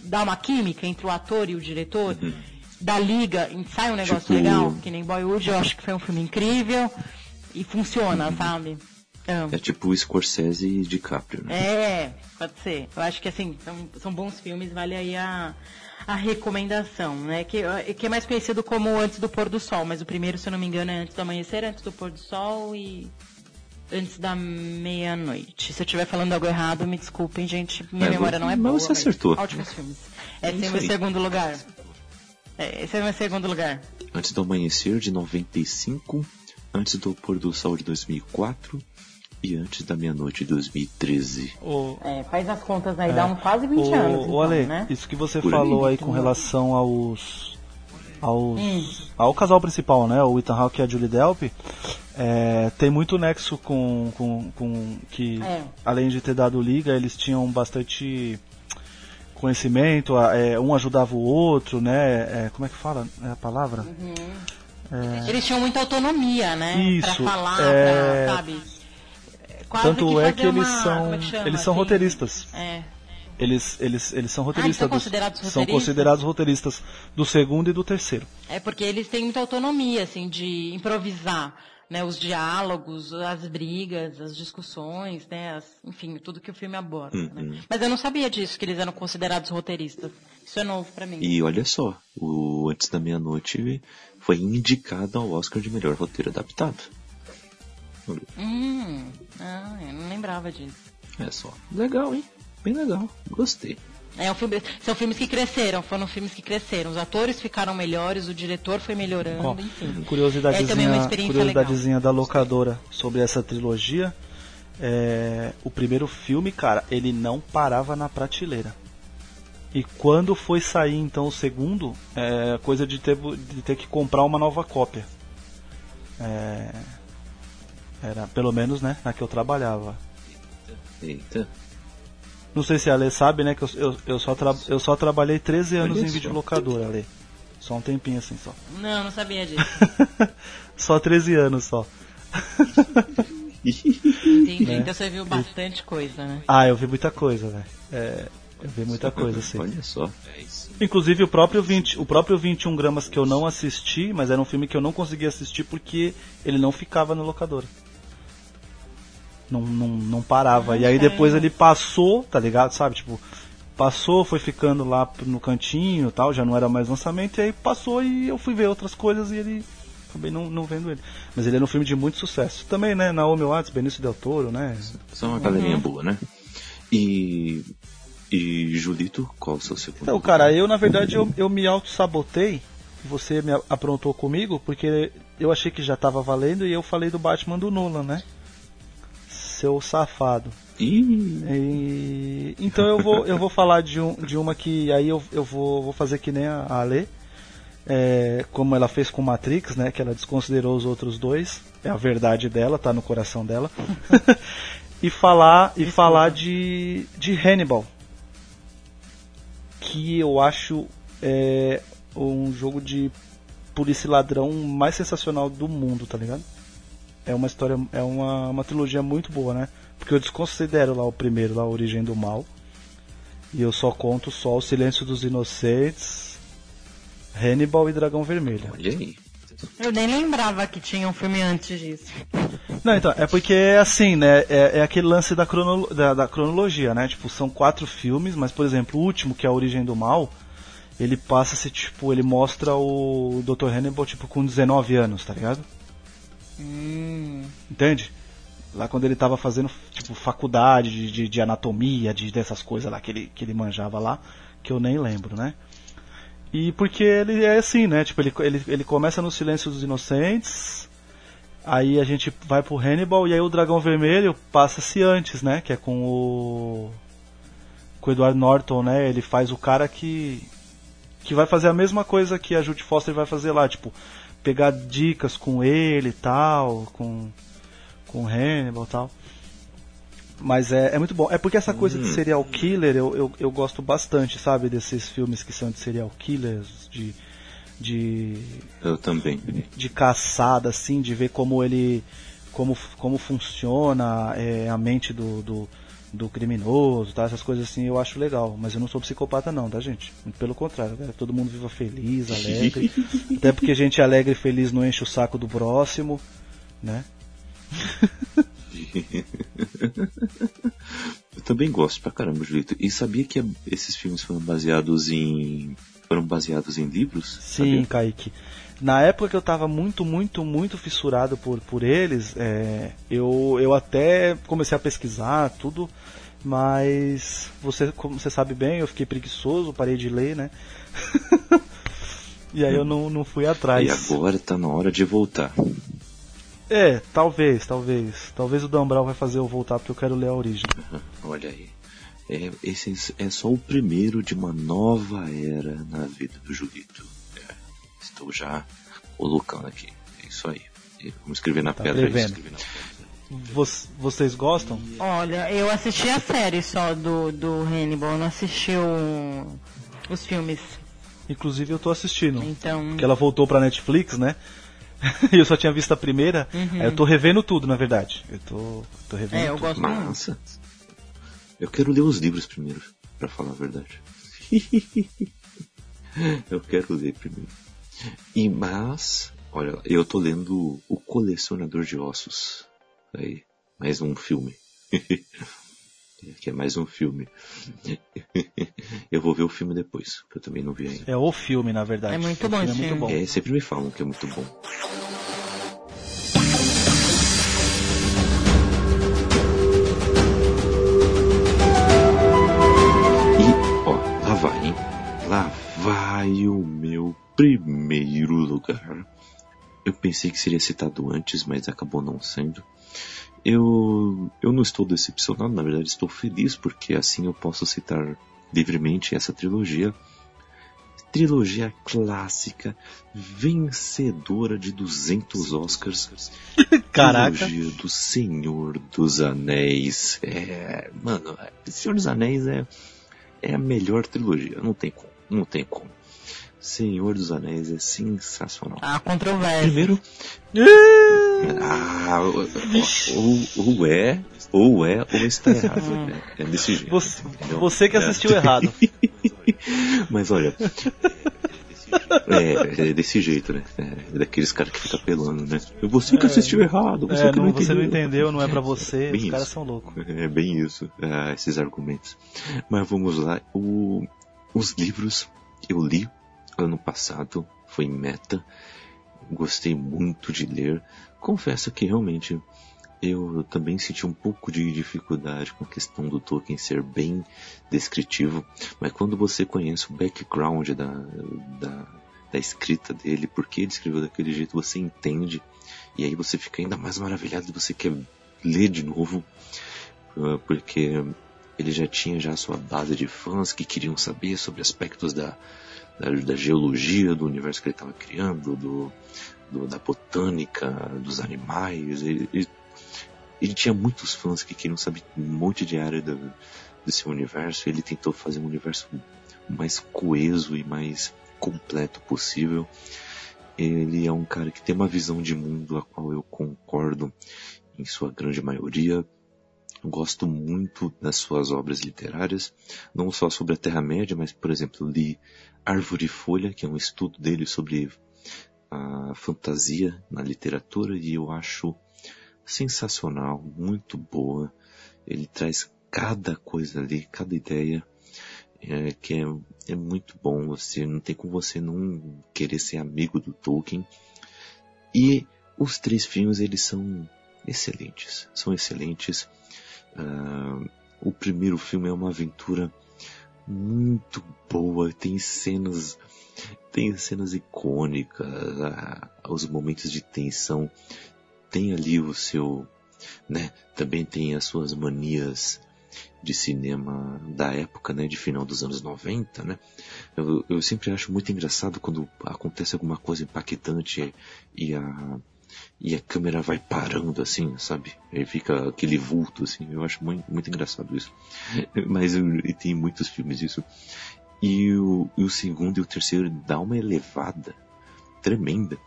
dá uma química entre o ator e o diretor? Da Liga, e sai um negócio Tipo- legal, que nem Boyhood, eu acho que foi um filme incrível. E funciona, sabe? Amo. É tipo Scorsese e DiCaprio, né? É, pode ser. Eu acho que assim, são, são bons filmes, vale aí a, a recomendação, né? Que, que é mais conhecido como Antes do Pôr do Sol, mas o primeiro, se eu não me engano, é Antes do Amanhecer, Antes do Pôr do Sol e Antes da Meia-Noite. Se eu estiver falando algo errado, me desculpem, gente. Minha É, memória não é mas boa. você acertou. Ótimos filmes. Esse é isso o meu segundo lugar. É, esse é o meu segundo lugar. Antes do Amanhecer, de 95. Antes do Pôr do Sol, de 2004. E Antes da Meia-Noite, de 2013. O, É, faz as contas aí, dá um quase 20 o, anos. o então, Ale, né? isso que você Por falou aí. aí com relação aos. aos Hum. ao casal principal, né? O Ethan Hawke e a Julie Delp. é, tem muito nexo com, com, com que, É. além de ter dado liga, eles tinham bastante conhecimento, é, um ajudava o outro, né? É, como é que fala é a palavra? Eles tinham muita autonomia, né? Isso, Pra falar, é, pra, sabe? Quase Tanto é fazer que eles uma- são é que chama, eles são assim? roteiristas. É. Eles, eles, eles são Ah, eles roteiristas. são dos- considerados são roteiristas? considerados roteiristas do segundo e do terceiro. É porque eles têm muita autonomia, assim, de improvisar, né? Os diálogos, as brigas, as discussões, né? as- enfim, tudo que o filme aborda. Uhum. né? Mas eu não sabia disso, que eles eram considerados roteiristas. Isso é novo pra mim. E olha só, o Antes da Meia-Noite foi indicado ao Oscar de melhor roteiro adaptado. Hum, ah, eu não lembrava disso. É só. Legal, hein? Bem legal. Gostei. É um filme, são filmes que cresceram, foram filmes que cresceram. Os atores ficaram melhores, o diretor foi melhorando, Ó, enfim. Curiosidadezinha, É também uma experiência curiosidadezinha da locadora sobre essa trilogia. É, o primeiro filme, cara, ele não parava na prateleira. E quando foi sair então o segundo, é coisa de ter, de ter que comprar uma nova cópia. É, era pelo menos, né, na que eu trabalhava. Eita. Não sei se a Lê sabe, né, que eu, eu, eu, só, tra- eu só trabalhei 13 anos em videolocadora, Lê. Só um tempinho assim só. Não, não sabia disso. só 13 anos só. Entendi. Né? Então você viu bastante coisa, né? Ah, eu vi muita coisa, velho. É, eu vi muita coisa, assim. Olha só. Inclusive o próprio 20, o próprio 21 gramas que eu não assisti, mas era um filme que eu não conseguia assistir porque ele não ficava na locadora. Não, não, não parava. e aí depois ele passou, tá ligado? Sabe? Tipo, passou, foi ficando lá no cantinho e tal, já não era mais lançamento, e aí passou e eu fui ver outras coisas e ele. Acabei não, não vendo ele. Mas ele era um filme de muito sucesso. Também, né? Naomi Watts, Benício Del Toro, né? Só uma galerinha boa, né? E. E Julito, qual o seu segundo? Então, cara, eu na verdade eu, eu me auto-sabotei. Você me aprontou comigo porque eu achei que já tava valendo e eu falei do Batman do Nolan, né? Seu safado. E, então eu vou, eu vou falar de, um, de uma que aí eu, eu vou, vou fazer que nem a Ale. É, como ela fez com Matrix, né? Que ela desconsiderou os outros dois. É a verdade dela, tá no coração dela. e falar, e falar de, de Hannibal. Que eu acho é, um jogo de polícia e ladrão mais sensacional do mundo, tá ligado? É uma história, é uma, uma trilogia muito boa, né? Porque eu desconsidero lá o primeiro, lá a Origem do Mal. E eu só conto só o Silêncio dos Inocentes, Hannibal e Dragão Vermelho. olha aí. Eu nem lembrava que tinha um filme antes disso. Não, então, é porque é assim, né? É, é aquele lance da, crono, da, da cronologia, né? Tipo, são quatro filmes, mas, por exemplo, o último, que é a Origem do Mal, ele passa-se, tipo, ele mostra o Dr. Hannibal, tipo, com 19 anos, tá ligado? Hum, Entende? Lá quando ele tava fazendo, tipo, faculdade de, de, de anatomia, de, dessas coisas lá que ele, que ele manjava lá, que eu nem lembro, né? E porque ele é assim, né? Tipo, ele, ele, ele começa no Silêncio dos Inocentes, aí a gente vai pro Hannibal, e aí o Dragão Vermelho passa-se antes, né? Que é com o. com o Edward Norton, né? Ele faz o cara que. que vai fazer a mesma coisa que a Judy Foster vai fazer lá, tipo, pegar dicas com ele e tal, com com Hannibal e tal. Mas é, é muito bom. É porque essa coisa de Hum. serial killer eu, eu, eu gosto bastante, sabe? Desses filmes que são de serial killers, de. de. Eu também. de caçada, assim, de ver como ele. como, como funciona é, a mente do, do, do criminoso, tá? Essas coisas assim eu acho legal. Mas eu não sou psicopata não, tá gente? Muito pelo contrário, que todo mundo viva feliz, alegre. Até porque gente alegre e feliz não enche o saco do próximo, né? Eu também gosto pra caramba, Julito. E sabia que esses filmes foram baseados em. foram baseados em livros? Sim, Sabia? Kaique. Na época que eu tava muito, muito, muito fissurado por, por eles, é, eu, eu até comecei a pesquisar tudo, mas você, como você sabe bem, eu fiquei preguiçoso, parei de ler, né? e aí eu não, não fui atrás. E agora tá na hora de voltar. É, talvez, talvez. Talvez o Dan Brown vai fazer eu voltar porque eu quero ler a origem. Olha aí. É, esse é só o primeiro de uma nova era na vida do Julito. Estou já colocando aqui. É isso aí. Vamos escrever na Tá pedra escrever na vocês gostam? Olha, eu assisti a série só do, do Hannibal, eu não assisti o- os filmes. Inclusive eu tô assistindo. Então. Porque ela voltou pra Netflix, né? E eu só tinha visto a primeira. Aí eu tô revendo tudo, na verdade. Eu tô, tô revendo É, eu tudo. gosto muito. Massa. Eu quero ler os livros primeiro, pra falar a verdade. eu quero ler primeiro. E mas, olha, eu tô lendo O Colecionador de Ossos. Aí, mais um filme. que é mais um filme. eu vou ver o filme depois, que eu também não vi ainda. É o filme, na verdade. É muito O bom é muito bom. É, sempre me falam que é muito bom. E, ó, lá vai, hein? Lá vai o meu primeiro lugar. Eu pensei que seria citado antes, mas acabou não sendo. Eu, eu não estou decepcionado, na verdade estou feliz, porque assim eu posso citar livremente essa trilogia trilogia clássica, vencedora de 200 Oscars. Caraca. Trilogia do Senhor dos Anéis. É, mano, Senhor dos Anéis é, é a melhor trilogia. Não tem como, não tem como. Senhor dos Anéis é sensacional. A controvérsia. Primeiro, ah, ou, ou- ou é, ou é, ou está errado. É, é desse jeito. Você, entendeu? você que É. assistiu errado. Mas olha. É, é desse jeito, né? É daqueles caras que ficam apelando, né? Você que assistiu errado, você É, que não, não, você não entendeu. entendeu, não é pra você. Os caras são loucos. É bem isso, ah, esses argumentos. Mas vamos lá. O- os livros eu li ano passado, foi meta. Gostei muito de ler. Confesso que realmente eu também senti um pouco de dificuldade com a questão do Tolkien ser bem descritivo, mas quando você conhece o background da, da, da escrita dele, porque ele escreveu daquele jeito, você entende, e aí você fica ainda mais maravilhado e você quer ler de novo, ah, porque ele já tinha já a sua base de fãs que queriam saber sobre aspectos da, da, da geologia do universo que ele estava criando, do, do- da botânica, dos animais. Ele, ele, ele tinha muitos fãs que queriam saber um monte de área do, desse universo. Ele tentou fazer um universo mais coeso e mais completo possível. Ele é um cara que tem uma visão de mundo a qual eu concordo em sua grande maioria. Gosto muito das suas obras literárias, não só sobre a Terra-média, mas, por exemplo, li Árvore e Folha, que é um estudo dele sobre a fantasia na literatura, e eu acho sensacional, muito boa. Ele traz cada coisa ali, cada ideia, é, que é, é muito bom. Você não tem como você não querer ser amigo do Tolkien. E os três filmes eles são excelentes, são excelentes. Ah, o primeiro filme é uma aventura muito boa, tem cenas, tem cenas icônicas, ah, os momentos de tensão, tem ali o seu, né, também tem as suas manias de cinema da época, né, de final dos anos 90, né. Eu, eu sempre acho muito engraçado quando acontece alguma coisa impactante e a e a câmera vai parando assim, sabe? Aí fica aquele vulto assim, eu acho muito, muito engraçado isso. Mas e tem muitos filmes isso. E o, e o segundo e o terceiro dá uma elevada tremenda.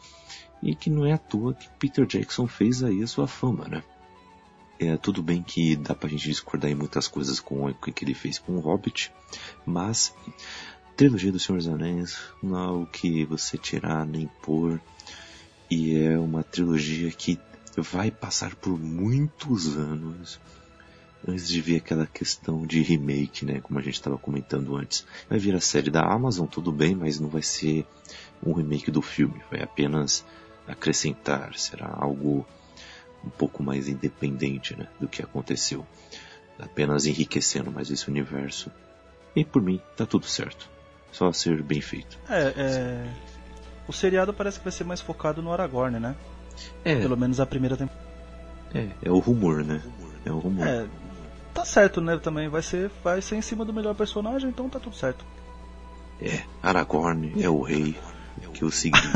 E que não é à toa que Peter Jackson fez aí a sua fama, né? É, tudo bem que dá pra gente discordar em muitas coisas com o que ele fez com o Hobbit, mas trilogia do Senhor dos Anéis não é o que você tirar nem pôr, e é uma trilogia que vai passar por muitos anos antes de ver aquela questão de remake, né, como a gente estava comentando antes. Vai vir a série da Amazon, tudo bem, mas não vai ser um remake do filme, vai apenas acrescentar, será algo um pouco mais independente né, do que aconteceu. Apenas enriquecendo mais esse universo. E por mim, tá tudo certo. Só ser bem feito. É, é... O seriado parece que vai ser mais focado no Aragorn, né? É, Pelo menos a primeira temporada. é, é o rumor, né? É o rumor. É, tá certo, né? Também vai ser, vai ser em cima do melhor personagem, então tá tudo certo. É, Aragorn é o rei que eu segui.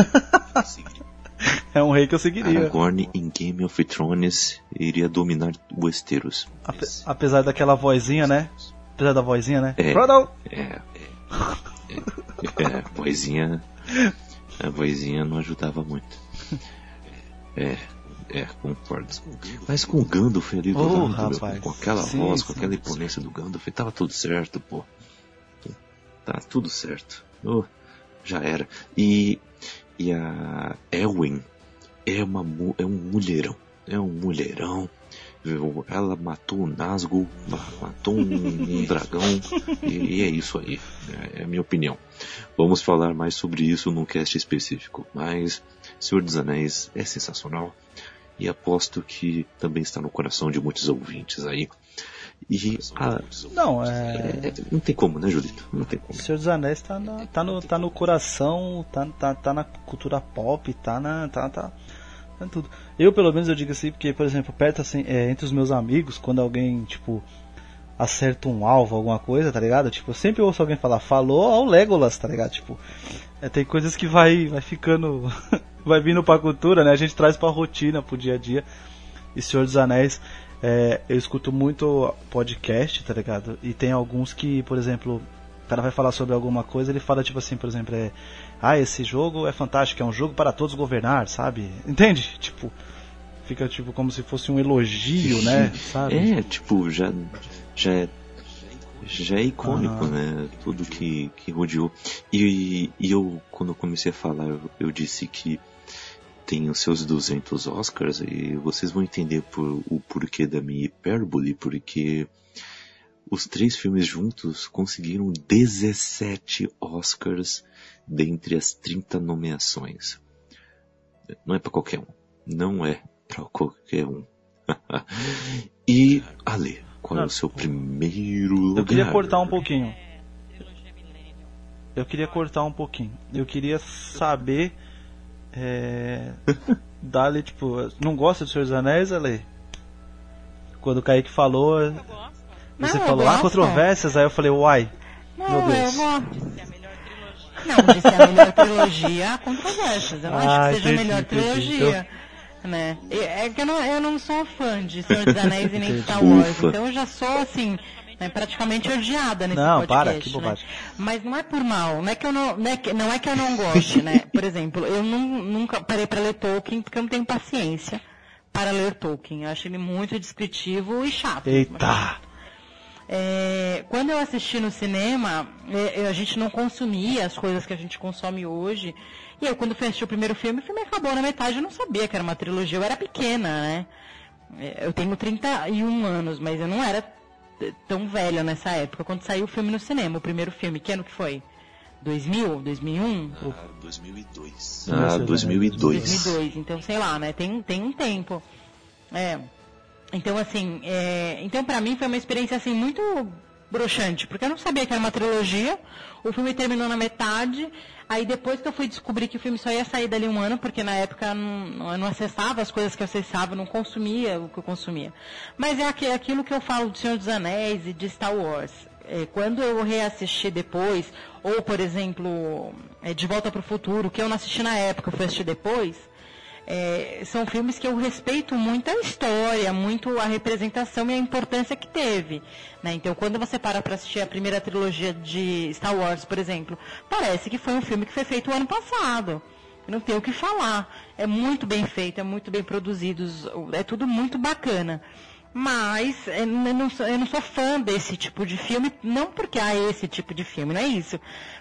É um rei que eu seguiria. Aragorn em Game of Thrones iria dominar Westeros. Ape- apesar daquela vozinha, né? Apesar da vozinha, né? É. Frodo! É, é, é, a vozinha, a vozinha não ajudava muito. É, é, concordo. Mas com o Gandalf ali do Oh, lado, meu, com aquela Sim, voz, sim. com aquela imponência do Gandalf, tava tudo certo, pô. Tá tudo certo. Oh, já era. E, e a Elwin é, uma, é um mulherão. É um mulherão. Ela matou o Nazgûl, ma- matou um, um dragão, e, e é isso aí. É, é a minha opinião. Vamos falar mais sobre isso num cast específico. Mas Senhor dos Anéis é sensacional. E aposto que também está no coração de muitos ouvintes aí. E a- Não, é. é, não tem como, né, Julito? Não tem como. Senhor dos Anéis tá, na- tá, no, tá no coração, tá, tá, tá na cultura pop, tá na. Tá, tá, em tudo. Eu, pelo menos, eu digo assim, porque, por exemplo, perto assim, é, entre os meus amigos, quando alguém, tipo, acerta um alvo, alguma coisa, tá ligado? Tipo, eu sempre ouço alguém falar, falou ao Legolas, tá ligado? Tipo, é, tem coisas que vai, vai ficando. vai vindo pra cultura, né? A gente traz pra rotina, pro dia a dia. E Senhor dos Anéis, é, eu escuto muito podcast, tá ligado? E tem alguns que, por exemplo, o cara vai falar sobre alguma coisa, ele fala tipo assim, por exemplo, é, ah, esse jogo é fantástico, é um jogo para todos governar, sabe? Entende? Tipo, fica tipo como se fosse um elogio, né? Sabe? É, tipo, já, já é, já é icônico, né? Tudo que, que rodeou. E, e eu, quando eu comecei a falar, eu, eu disse que tem os seus 200 Oscars e vocês vão entender por, o porquê da minha hipérbole, porque os três filmes juntos conseguiram 17 Oscars dentre as 30 nomeações. Não é pra qualquer um. Não é pra qualquer um. e, Ale, qual é o seu primeiro lugar? Eu queria cortar um pouquinho. Eu queria cortar um pouquinho. Eu queria saber. É. Dali, tipo, não gosta do Senhor dos Anéis, Ale? Quando o Kaique falou, você Não, eu falou, ah, controvérsias, aí eu falei, uai. Não, Meu eu Deus. vou. Não, disse a melhor trilogia, há controvérsias. Eu não Ah, acho que seja a entendi, melhor entendi. trilogia. Né? E- É que eu não, eu não sou fã de Senhor dos Anéis e nem. Star Wars, Ufa. então eu já sou assim, né, praticamente odiada nesse Não, podcast. para, que né? bobagem. Mas não é por mal, não é que eu não, não é que, não é que eu não goste, né? Por exemplo, eu nun- nunca parei para ler Tolkien porque eu não tenho paciência para ler Tolkien. Eu acho ele muito descritivo e chato. Eita! É, quando eu assisti no cinema, é, a gente não consumia as coisas que a gente consome hoje. E eu, quando fui assistir o primeiro filme, o filme acabou na metade, eu não sabia que era uma trilogia, eu era pequena, né? É, Eu tenho 31 anos, mas eu não era tão velha nessa época, quando saiu o filme no cinema, o primeiro filme. Que ano que foi? 2000? 2001? Ah, 2002. Não, Ah, você vai- 2002. 2002, então sei lá, né? Tem, tem um tempo. É. Então assim, é, então para mim foi uma experiência assim muito broxante, porque eu não sabia que era uma trilogia. O filme terminou na metade. Aí depois que eu fui descobrir que o filme só ia sair dali um ano, porque na época não, eu não acessava as coisas que eu acessava, não consumia o que eu consumia. Mas é aqui- aquilo que eu falo do Senhor dos Anéis e de Star Wars. É, quando eu reassisti depois, ou por exemplo, é, De Volta para o Futuro, que eu não assisti na época, eu fui assistir depois, é, são filmes que eu respeito muito a história, muito a representação e a importância que teve. Né? Então, quando você para para assistir a primeira trilogia de Star Wars, por exemplo, parece que foi um filme que foi feito o ano passado. Não tem o que falar. É muito bem feito, é muito bem produzido, é tudo muito bacana. Mas eu não, sou, eu não sou fã desse tipo de filme, não porque há esse tipo de filme, não é isso.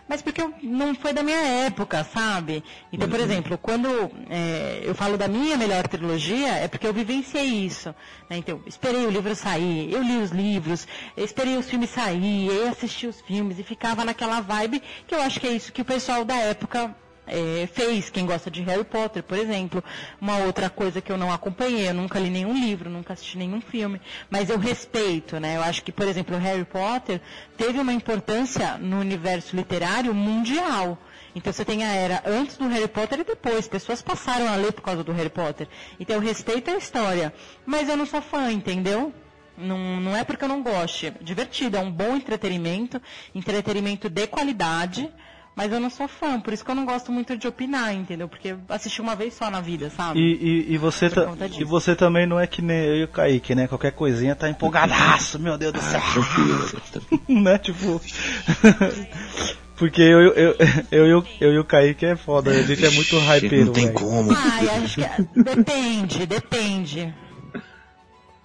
Mas porque eu, não foi da minha época, sabe? Então, por uhum. exemplo, quando é, eu falo da minha melhor trilogia, é porque eu vivenciei isso. Né? Então, esperei o livro sair, eu li os livros, esperei os filmes sair, eu assisti os filmes e ficava naquela vibe que eu acho que é isso que o pessoal da época é, fez, quem gosta de Harry Potter, por exemplo. Uma outra coisa que eu não acompanhei, eu nunca li nenhum livro, nunca assisti nenhum filme, mas eu respeito, né? Eu acho que, por exemplo, Harry Potter teve uma importância no universo literário mundial. Então você tem a era antes do Harry Potter e depois. Pessoas passaram a ler por causa do Harry Potter. Então eu respeito a história, mas eu não sou fã, entendeu? Não, não é porque eu não goste. Divertido, é um bom entretenimento, entretenimento de qualidade mas eu não sou fã, por isso que eu não gosto muito de opinar, entendeu? Porque assisti uma vez só na vida, sabe? E, e, e você, ta, e você também não é que nem eu e o Kaique, né? Qualquer coisinha tá empolgadaço, meu Deus do céu. Ah, né? Tipo. Porque eu, eu, eu, eu, eu, eu e o Kaique é foda, a gente é muito hypeiro, Não tem véio. como. Ai, acho que. É, depende, depende.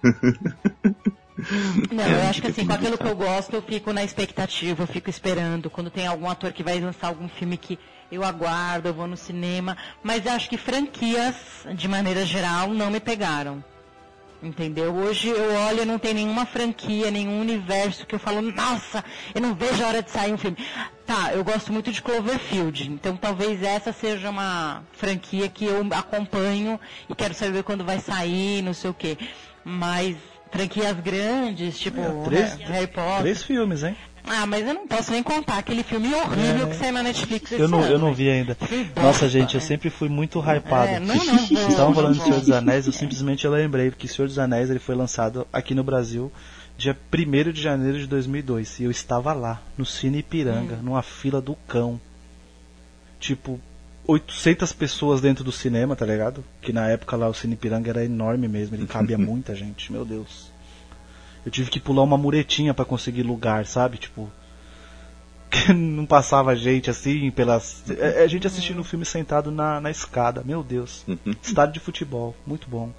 Não, eu acho que assim, com aquilo que eu gosto, eu fico na expectativa, eu fico esperando. Quando tem algum ator que vai lançar algum filme que eu aguardo, eu vou no cinema. Mas acho que franquias, de maneira geral, não me pegaram. Entendeu? Hoje eu olho e não tem nenhuma franquia, nenhum universo que eu falo, nossa, eu não vejo a hora de sair um filme. Tá, eu gosto muito de Cloverfield, então talvez essa seja uma franquia que eu acompanho e quero saber quando vai sair, não sei o quê. Mas franquias grandes, tipo é, três, Harry Potter. Três filmes, hein? Ah, mas eu não posso nem contar aquele filme horrível é, que saiu na Netflix eu não, ano, Eu não vi ainda. Nossa, gente, eu sempre fui muito hypado. É, não, não, Estavam falando de Senhor dos Anéis, eu simplesmente lembrei que Senhor dos Anéis ele foi lançado aqui no Brasil dia 1 de janeiro de 2002. E eu estava lá, no Cine Ipiranga, hum. numa fila do cão. Tipo, 800 pessoas dentro do cinema, tá ligado? Que na época lá o Cine Piranga era enorme mesmo, ele cabia muita gente, meu Deus. Eu tive que pular uma muretinha para conseguir lugar, sabe? Tipo, não passava gente assim pelas. É, é, a gente assistindo o filme sentado na, na escada, meu Deus. Estádio de futebol, muito bom.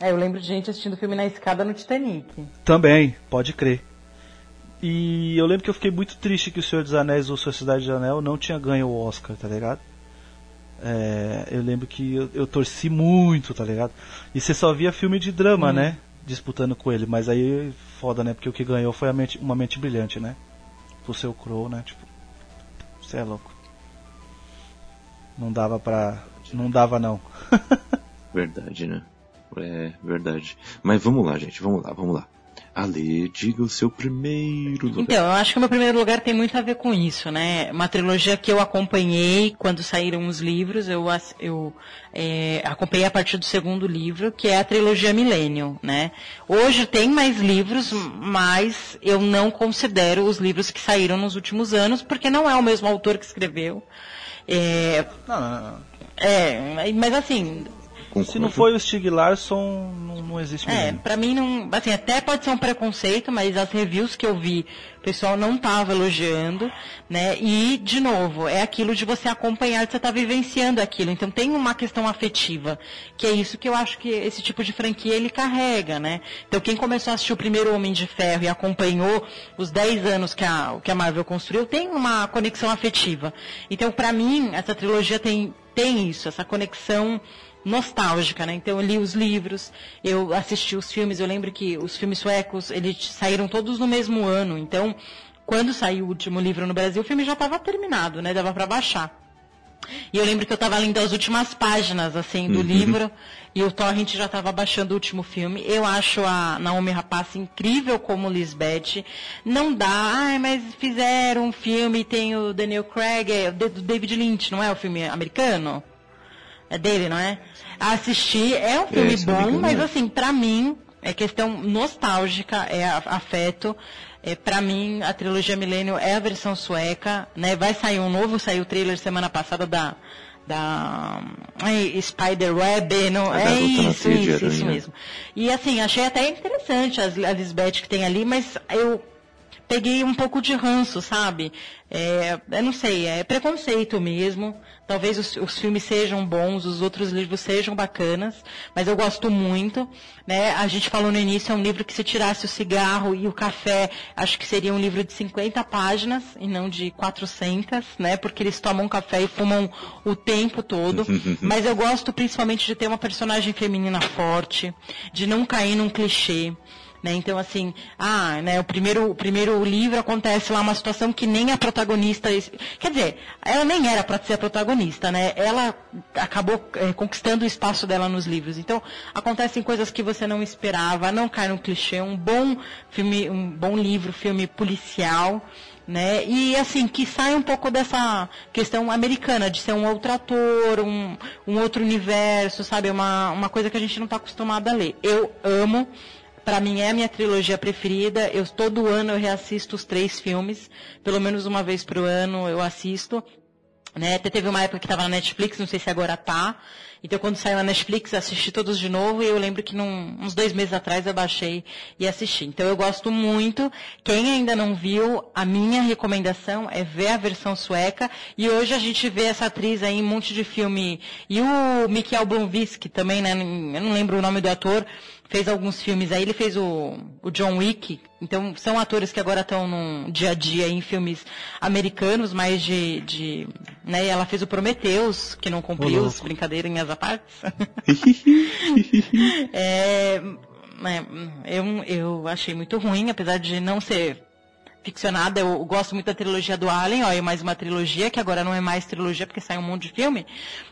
É, eu lembro de gente assistindo o filme na escada no Titanic. Também, pode crer. E eu lembro que eu fiquei muito triste que o Senhor dos Anéis ou Sociedade de Anel não tinha ganho o Oscar, tá ligado? É, eu lembro que eu, eu, torci muito, tá ligado? E você só via filme de drama, hum. né? Disputando com ele, mas aí foda, né? Porque o que ganhou foi mente, uma mente brilhante, né? O seu Crow, né? Tipo, você é louco. Não dava pra. Não dava não. verdade, né? É verdade. Mas vamos lá, gente, vamos lá, vamos lá. Ale, diga o seu primeiro lugar. Então, eu acho que o meu primeiro lugar tem muito a ver com isso, né? Uma trilogia que eu acompanhei quando saíram os livros, eu, eu é, acompanhei a partir do segundo livro, que é a trilogia Millennium, né? Hoje tem mais livros, mas eu não considero os livros que saíram nos últimos anos, porque não é o mesmo autor que escreveu. É, não, não, não. É, mas assim, Concordo. Se não foi o Stig Larsson, não, não existe É, pra mim não. Assim, até pode ser um preconceito, mas as reviews que eu vi, o pessoal não estava elogiando, né? E, de novo, é aquilo de você acompanhar, de você estar tá vivenciando aquilo. Então tem uma questão afetiva, que é isso que eu acho que esse tipo de franquia ele carrega, né? Então quem começou a assistir o primeiro Homem de Ferro e acompanhou os 10 anos que a, que a Marvel construiu, tem uma conexão afetiva. Então, para mim, essa trilogia tem, tem isso, essa conexão nostálgica, né? Então eu li os livros, eu assisti os filmes, eu lembro que os filmes suecos, eles saíram todos no mesmo ano, então quando saiu o último livro no Brasil, o filme já estava terminado, né? Dava para baixar. E eu lembro que eu estava lendo as últimas páginas, assim, do uhum. livro, e o Torrent já estava baixando o último filme. Eu acho a Naomi Rapace incrível como Lisbeth. Não dá, ai, mas fizeram um filme, tem o Daniel Craig, é, do David Lynch, não é o filme americano? É dele, não é? Assistir é um filme é, bom, mas assim, pra mim, é questão nostálgica, é afeto. É, para mim, a trilogia Milênio é a versão sueca, né? Vai sair um novo, saiu o trailer semana passada da, da ai, Spider-Web, não, é na isso, isso, isso mesmo. E assim, achei até interessante a Lisbeth que tem ali, mas eu peguei um pouco de ranço, sabe? É, eu não sei, é preconceito mesmo. Talvez os, os filmes sejam bons, os outros livros sejam bacanas, mas eu gosto muito. Né? A gente falou no início, é um livro que se tirasse o cigarro e o café, acho que seria um livro de 50 páginas e não de 400, né? Porque eles tomam café e fumam o tempo todo. mas eu gosto principalmente de ter uma personagem feminina forte, de não cair num clichê. Né? Então, assim, ah, né, o primeiro, o primeiro livro acontece lá uma situação que nem a protagonista. Quer dizer, ela nem era para ser a protagonista, né? Ela acabou eh, conquistando o espaço dela nos livros. Então, acontecem coisas que você não esperava, não cai no clichê, um bom filme, um bom livro, filme policial. Né? E assim, que sai um pouco dessa questão americana, de ser um outro ator, um, um outro universo, sabe? Uma, uma coisa que a gente não está acostumado a ler. Eu amo, Pra mim é a minha trilogia preferida. Eu todo ano eu reassisto os três filmes, pelo menos uma vez por ano eu assisto. Né? Até teve uma época que estava na Netflix, não sei se agora tá. Então quando saiu na Netflix assisti todos de novo e eu lembro que num, uns dois meses atrás eu baixei e assisti. Então eu gosto muito. Quem ainda não viu, a minha recomendação é ver a versão sueca. E hoje a gente vê essa atriz aí em um monte de filme. E o Mikael Blomvik também, né? Eu não lembro o nome do ator fez alguns filmes aí, ele fez o, o John Wick, então são atores que agora estão no dia a dia em filmes americanos, mais de, de né, ela fez o Prometheus, que não cumpriu, os louco. brincadeirinhas à parte. é, né, eu, eu achei muito ruim, apesar de não ser ficcionada, eu gosto muito da trilogia do Alien, ó, e mais uma trilogia, que agora não é mais trilogia porque sai um monte de filme,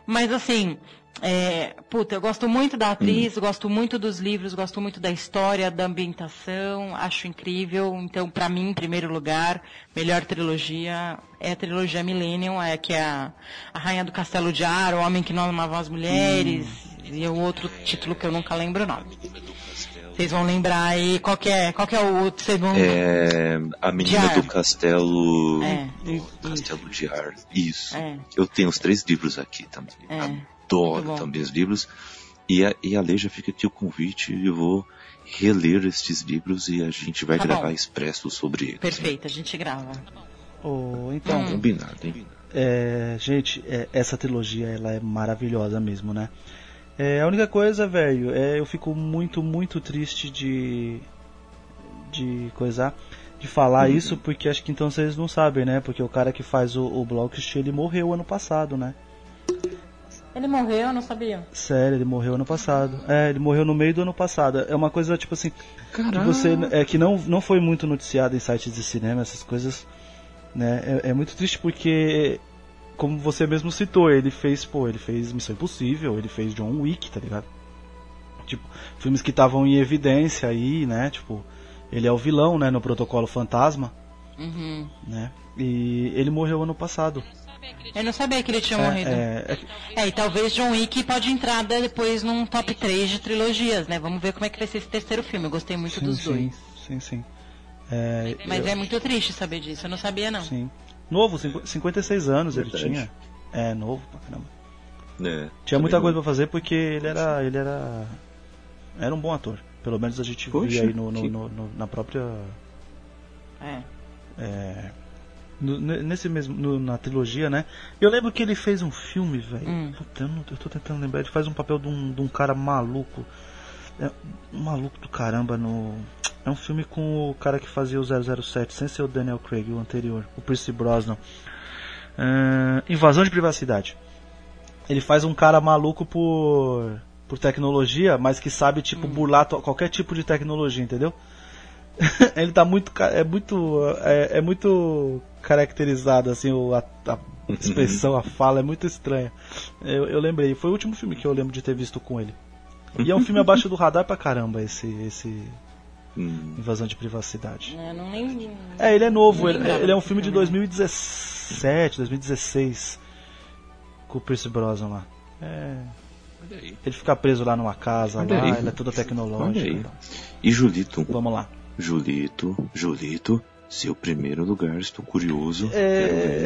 mas assim, é, puta, eu gosto muito da atriz, gosto muito dos livros, gosto muito da história, da ambientação, acho incrível. Então, pra mim, em primeiro lugar, melhor trilogia é a trilogia Millennium, é que é a, a Rainha do Castelo de Ar, O Homem que Não Amava as Mulheres, e o outro título que eu nunca lembro o nome. Vocês vão lembrar aí qual que é, qual que é o outro segundo? É, a menina do castelo. É, do castelo de ar. Isso. É. Eu tenho os três livros aqui também. É. Adoro também os livros. E a, e a Lei já fica aqui o convite. Eu vou reler estes livros e a gente vai Tá gravar bom. expresso sobre eles. Perfeito, a gente grava. Ô, então, Hum. Combinado, hein? É, gente, é, essa trilogia ela é maravilhosa mesmo, né? É, a única coisa, velho, é eu fico muito, muito triste de de coisar, de falar isso, porque acho que então vocês não sabem, né? Porque o cara que faz o, o Blockst, ele morreu ano passado, né? Ele morreu, eu não sabia. Sério, ele morreu ano passado. É, ele morreu no meio do ano passado. É uma coisa tipo assim, que você é que não não foi muito noticiado em sites de cinema, essas coisas, né? É, é muito triste porque como você mesmo citou, ele fez, pô, ele fez Missão Impossível, ele fez John Wick, tá ligado? Tipo, filmes que estavam em evidência aí, né? Tipo, ele é o vilão, né, no Protocolo Fantasma, Uhum. né? E ele morreu ano passado. Eu não sabia que ele tinha É, morrido. é, é, É, e talvez John Wick pode entrar depois num top 3 de trilogias, né? Vamos ver como é que vai ser esse terceiro filme. Eu gostei muito sim, dos sim, dois. sim, sim. É, Mas eu- é muito triste saber disso, eu não sabia não. Sim. Novo, cinqu- 56 anos ele tinha. É, novo pra caramba. É, Tinha muita coisa pra fazer porque ele era. ele era. Era um bom ator. Pelo menos a gente Poxa, via aí no, no- que- no- no- na própria. É. é, no- ne- nesse mesmo. no- na trilogia, né? Eu lembro que ele fez um filme, velho. Hum. Eu, eu tô tentando lembrar. Ele faz um papel de um, de um cara maluco. É, um maluco do caramba no. É um filme com o cara que fazia o 007, sem ser o Daniel Craig, o anterior, o Percy Brosnan. É, invasão de privacidade. Ele faz um cara maluco por, por tecnologia, mas que sabe, tipo, burlar to- qualquer tipo de tecnologia, entendeu? Ele tá muito. É muito. É, é muito caracterizado, assim, o, a, a expressão, a fala é muito estranha. Eu, eu lembrei, foi o último filme que eu lembro de ter visto com ele. E é um filme abaixo do radar pra caramba, esse, esse Hum, Invasão de Privacidade. Eu não nem. É, ele é novo, ele, ele é um filme de filme. 2017, 2016. Com o Pierce Brosnan lá. É, ele fica preso lá numa casa, lá, ele é todo Olha tecnológico. e. E Julito? Vamos lá. Julito, Julito. Seu primeiro lugar, estou curioso. É...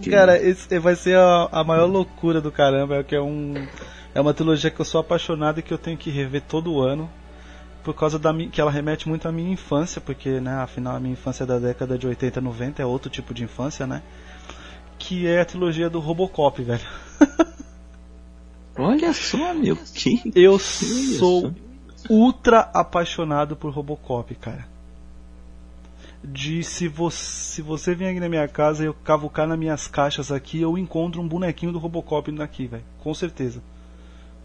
Que Cara, é. esse vai ser a, a maior loucura do caramba, é que é um é uma trilogia que eu sou apaixonado e que eu tenho que rever todo ano. Por causa da que ela remete muito à minha infância, porque, né, afinal a minha infância é da década de 80 90, é outro tipo de infância, né? Que é a trilogia do Robocop, velho. Olha só, meu, que... Eu isso? sou ultra apaixonado por Robocop, cara. De se você, se você vier aqui na minha casa e eu cavucar nas minhas caixas aqui, eu encontro um bonequinho do Robocop aqui, velho. Com certeza.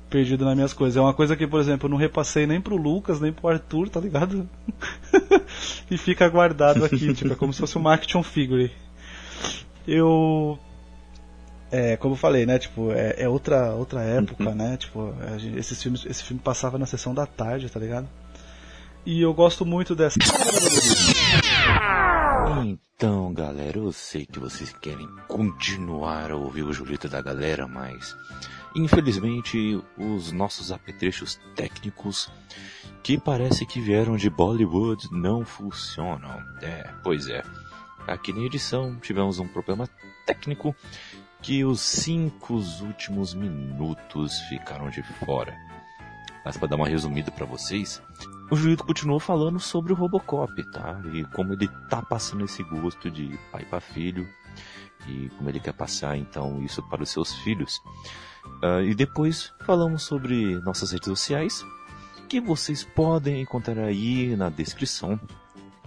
Perdido nas minhas coisas. É uma coisa que, por exemplo, eu não repassei nem pro Lucas, nem pro Arthur, tá ligado? e fica guardado aqui, tipo, é como se fosse uma action figure. Eu é, como eu falei, né? Tipo, é, é outra, outra época, né? Tipo, gente- esses filmes, esse filme passava na sessão da tarde, tá ligado? E eu gosto muito dessa. Então, galera, eu sei que vocês querem continuar a ouvir o Julito da galera, mas infelizmente os nossos apetrechos técnicos que parece que vieram de Bollywood não funcionam. É, pois é. Aqui na edição tivemos um problema técnico que os cinco últimos minutos ficaram de fora. Mas para dar uma resumida para vocês, o Julito continuou falando sobre o Robocop, tá? E como ele tá passando esse gosto de pai para filho e como ele quer passar então isso para os seus filhos. Ah, e depois falamos sobre nossas redes sociais, que vocês podem encontrar aí na descrição.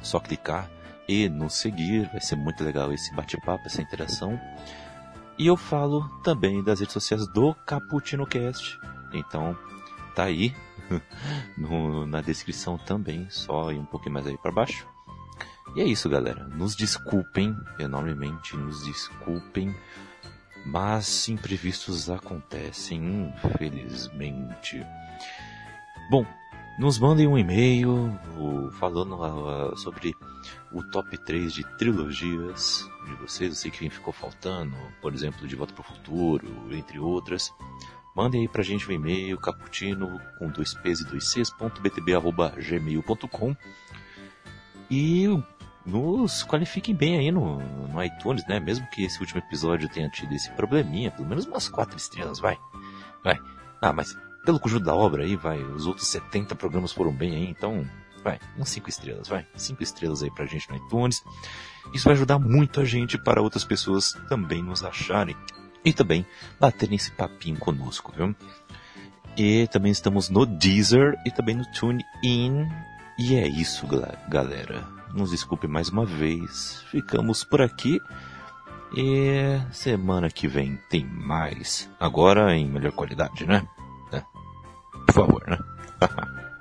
Só clicar e nos seguir, vai ser muito legal esse bate-papo, essa interação. E eu falo também das redes sociais do Caputino Cast. Então, tá aí no- na descrição também, só ir um pouquinho mais aí para baixo. E é isso, galera. Nos desculpem enormemente, nos desculpem, mas imprevistos acontecem, infelizmente. Bom, nos mandem um e-mail falando ah, sobre o top 3 de trilogias de vocês. Eu sei que ficou faltando, por exemplo, De Volta para o Futuro, entre outras. Mandem aí pra gente um e-mail, caputino com dois p's e dois c's, ponto btb, arroba gmail.com e nos qualifiquem bem aí no, no iTunes, né? Mesmo que esse último episódio tenha tido esse probleminha, pelo menos umas quatro estrelas, vai. Vai. Ah, mas pelo conjunto da obra aí, vai. Os outros 70 programas foram bem aí, então, vai. Uns cinco estrelas, vai. Cinco estrelas aí pra gente no iTunes. Isso vai ajudar muito a gente para outras pessoas também nos acharem. E também baterem esse papinho conosco, viu? E também estamos no Deezer e também no TuneIn. E é isso, galera. Nos desculpe mais uma vez. Ficamos por aqui. E semana que vem tem mais. Agora em melhor qualidade, né? É. Por favor, né?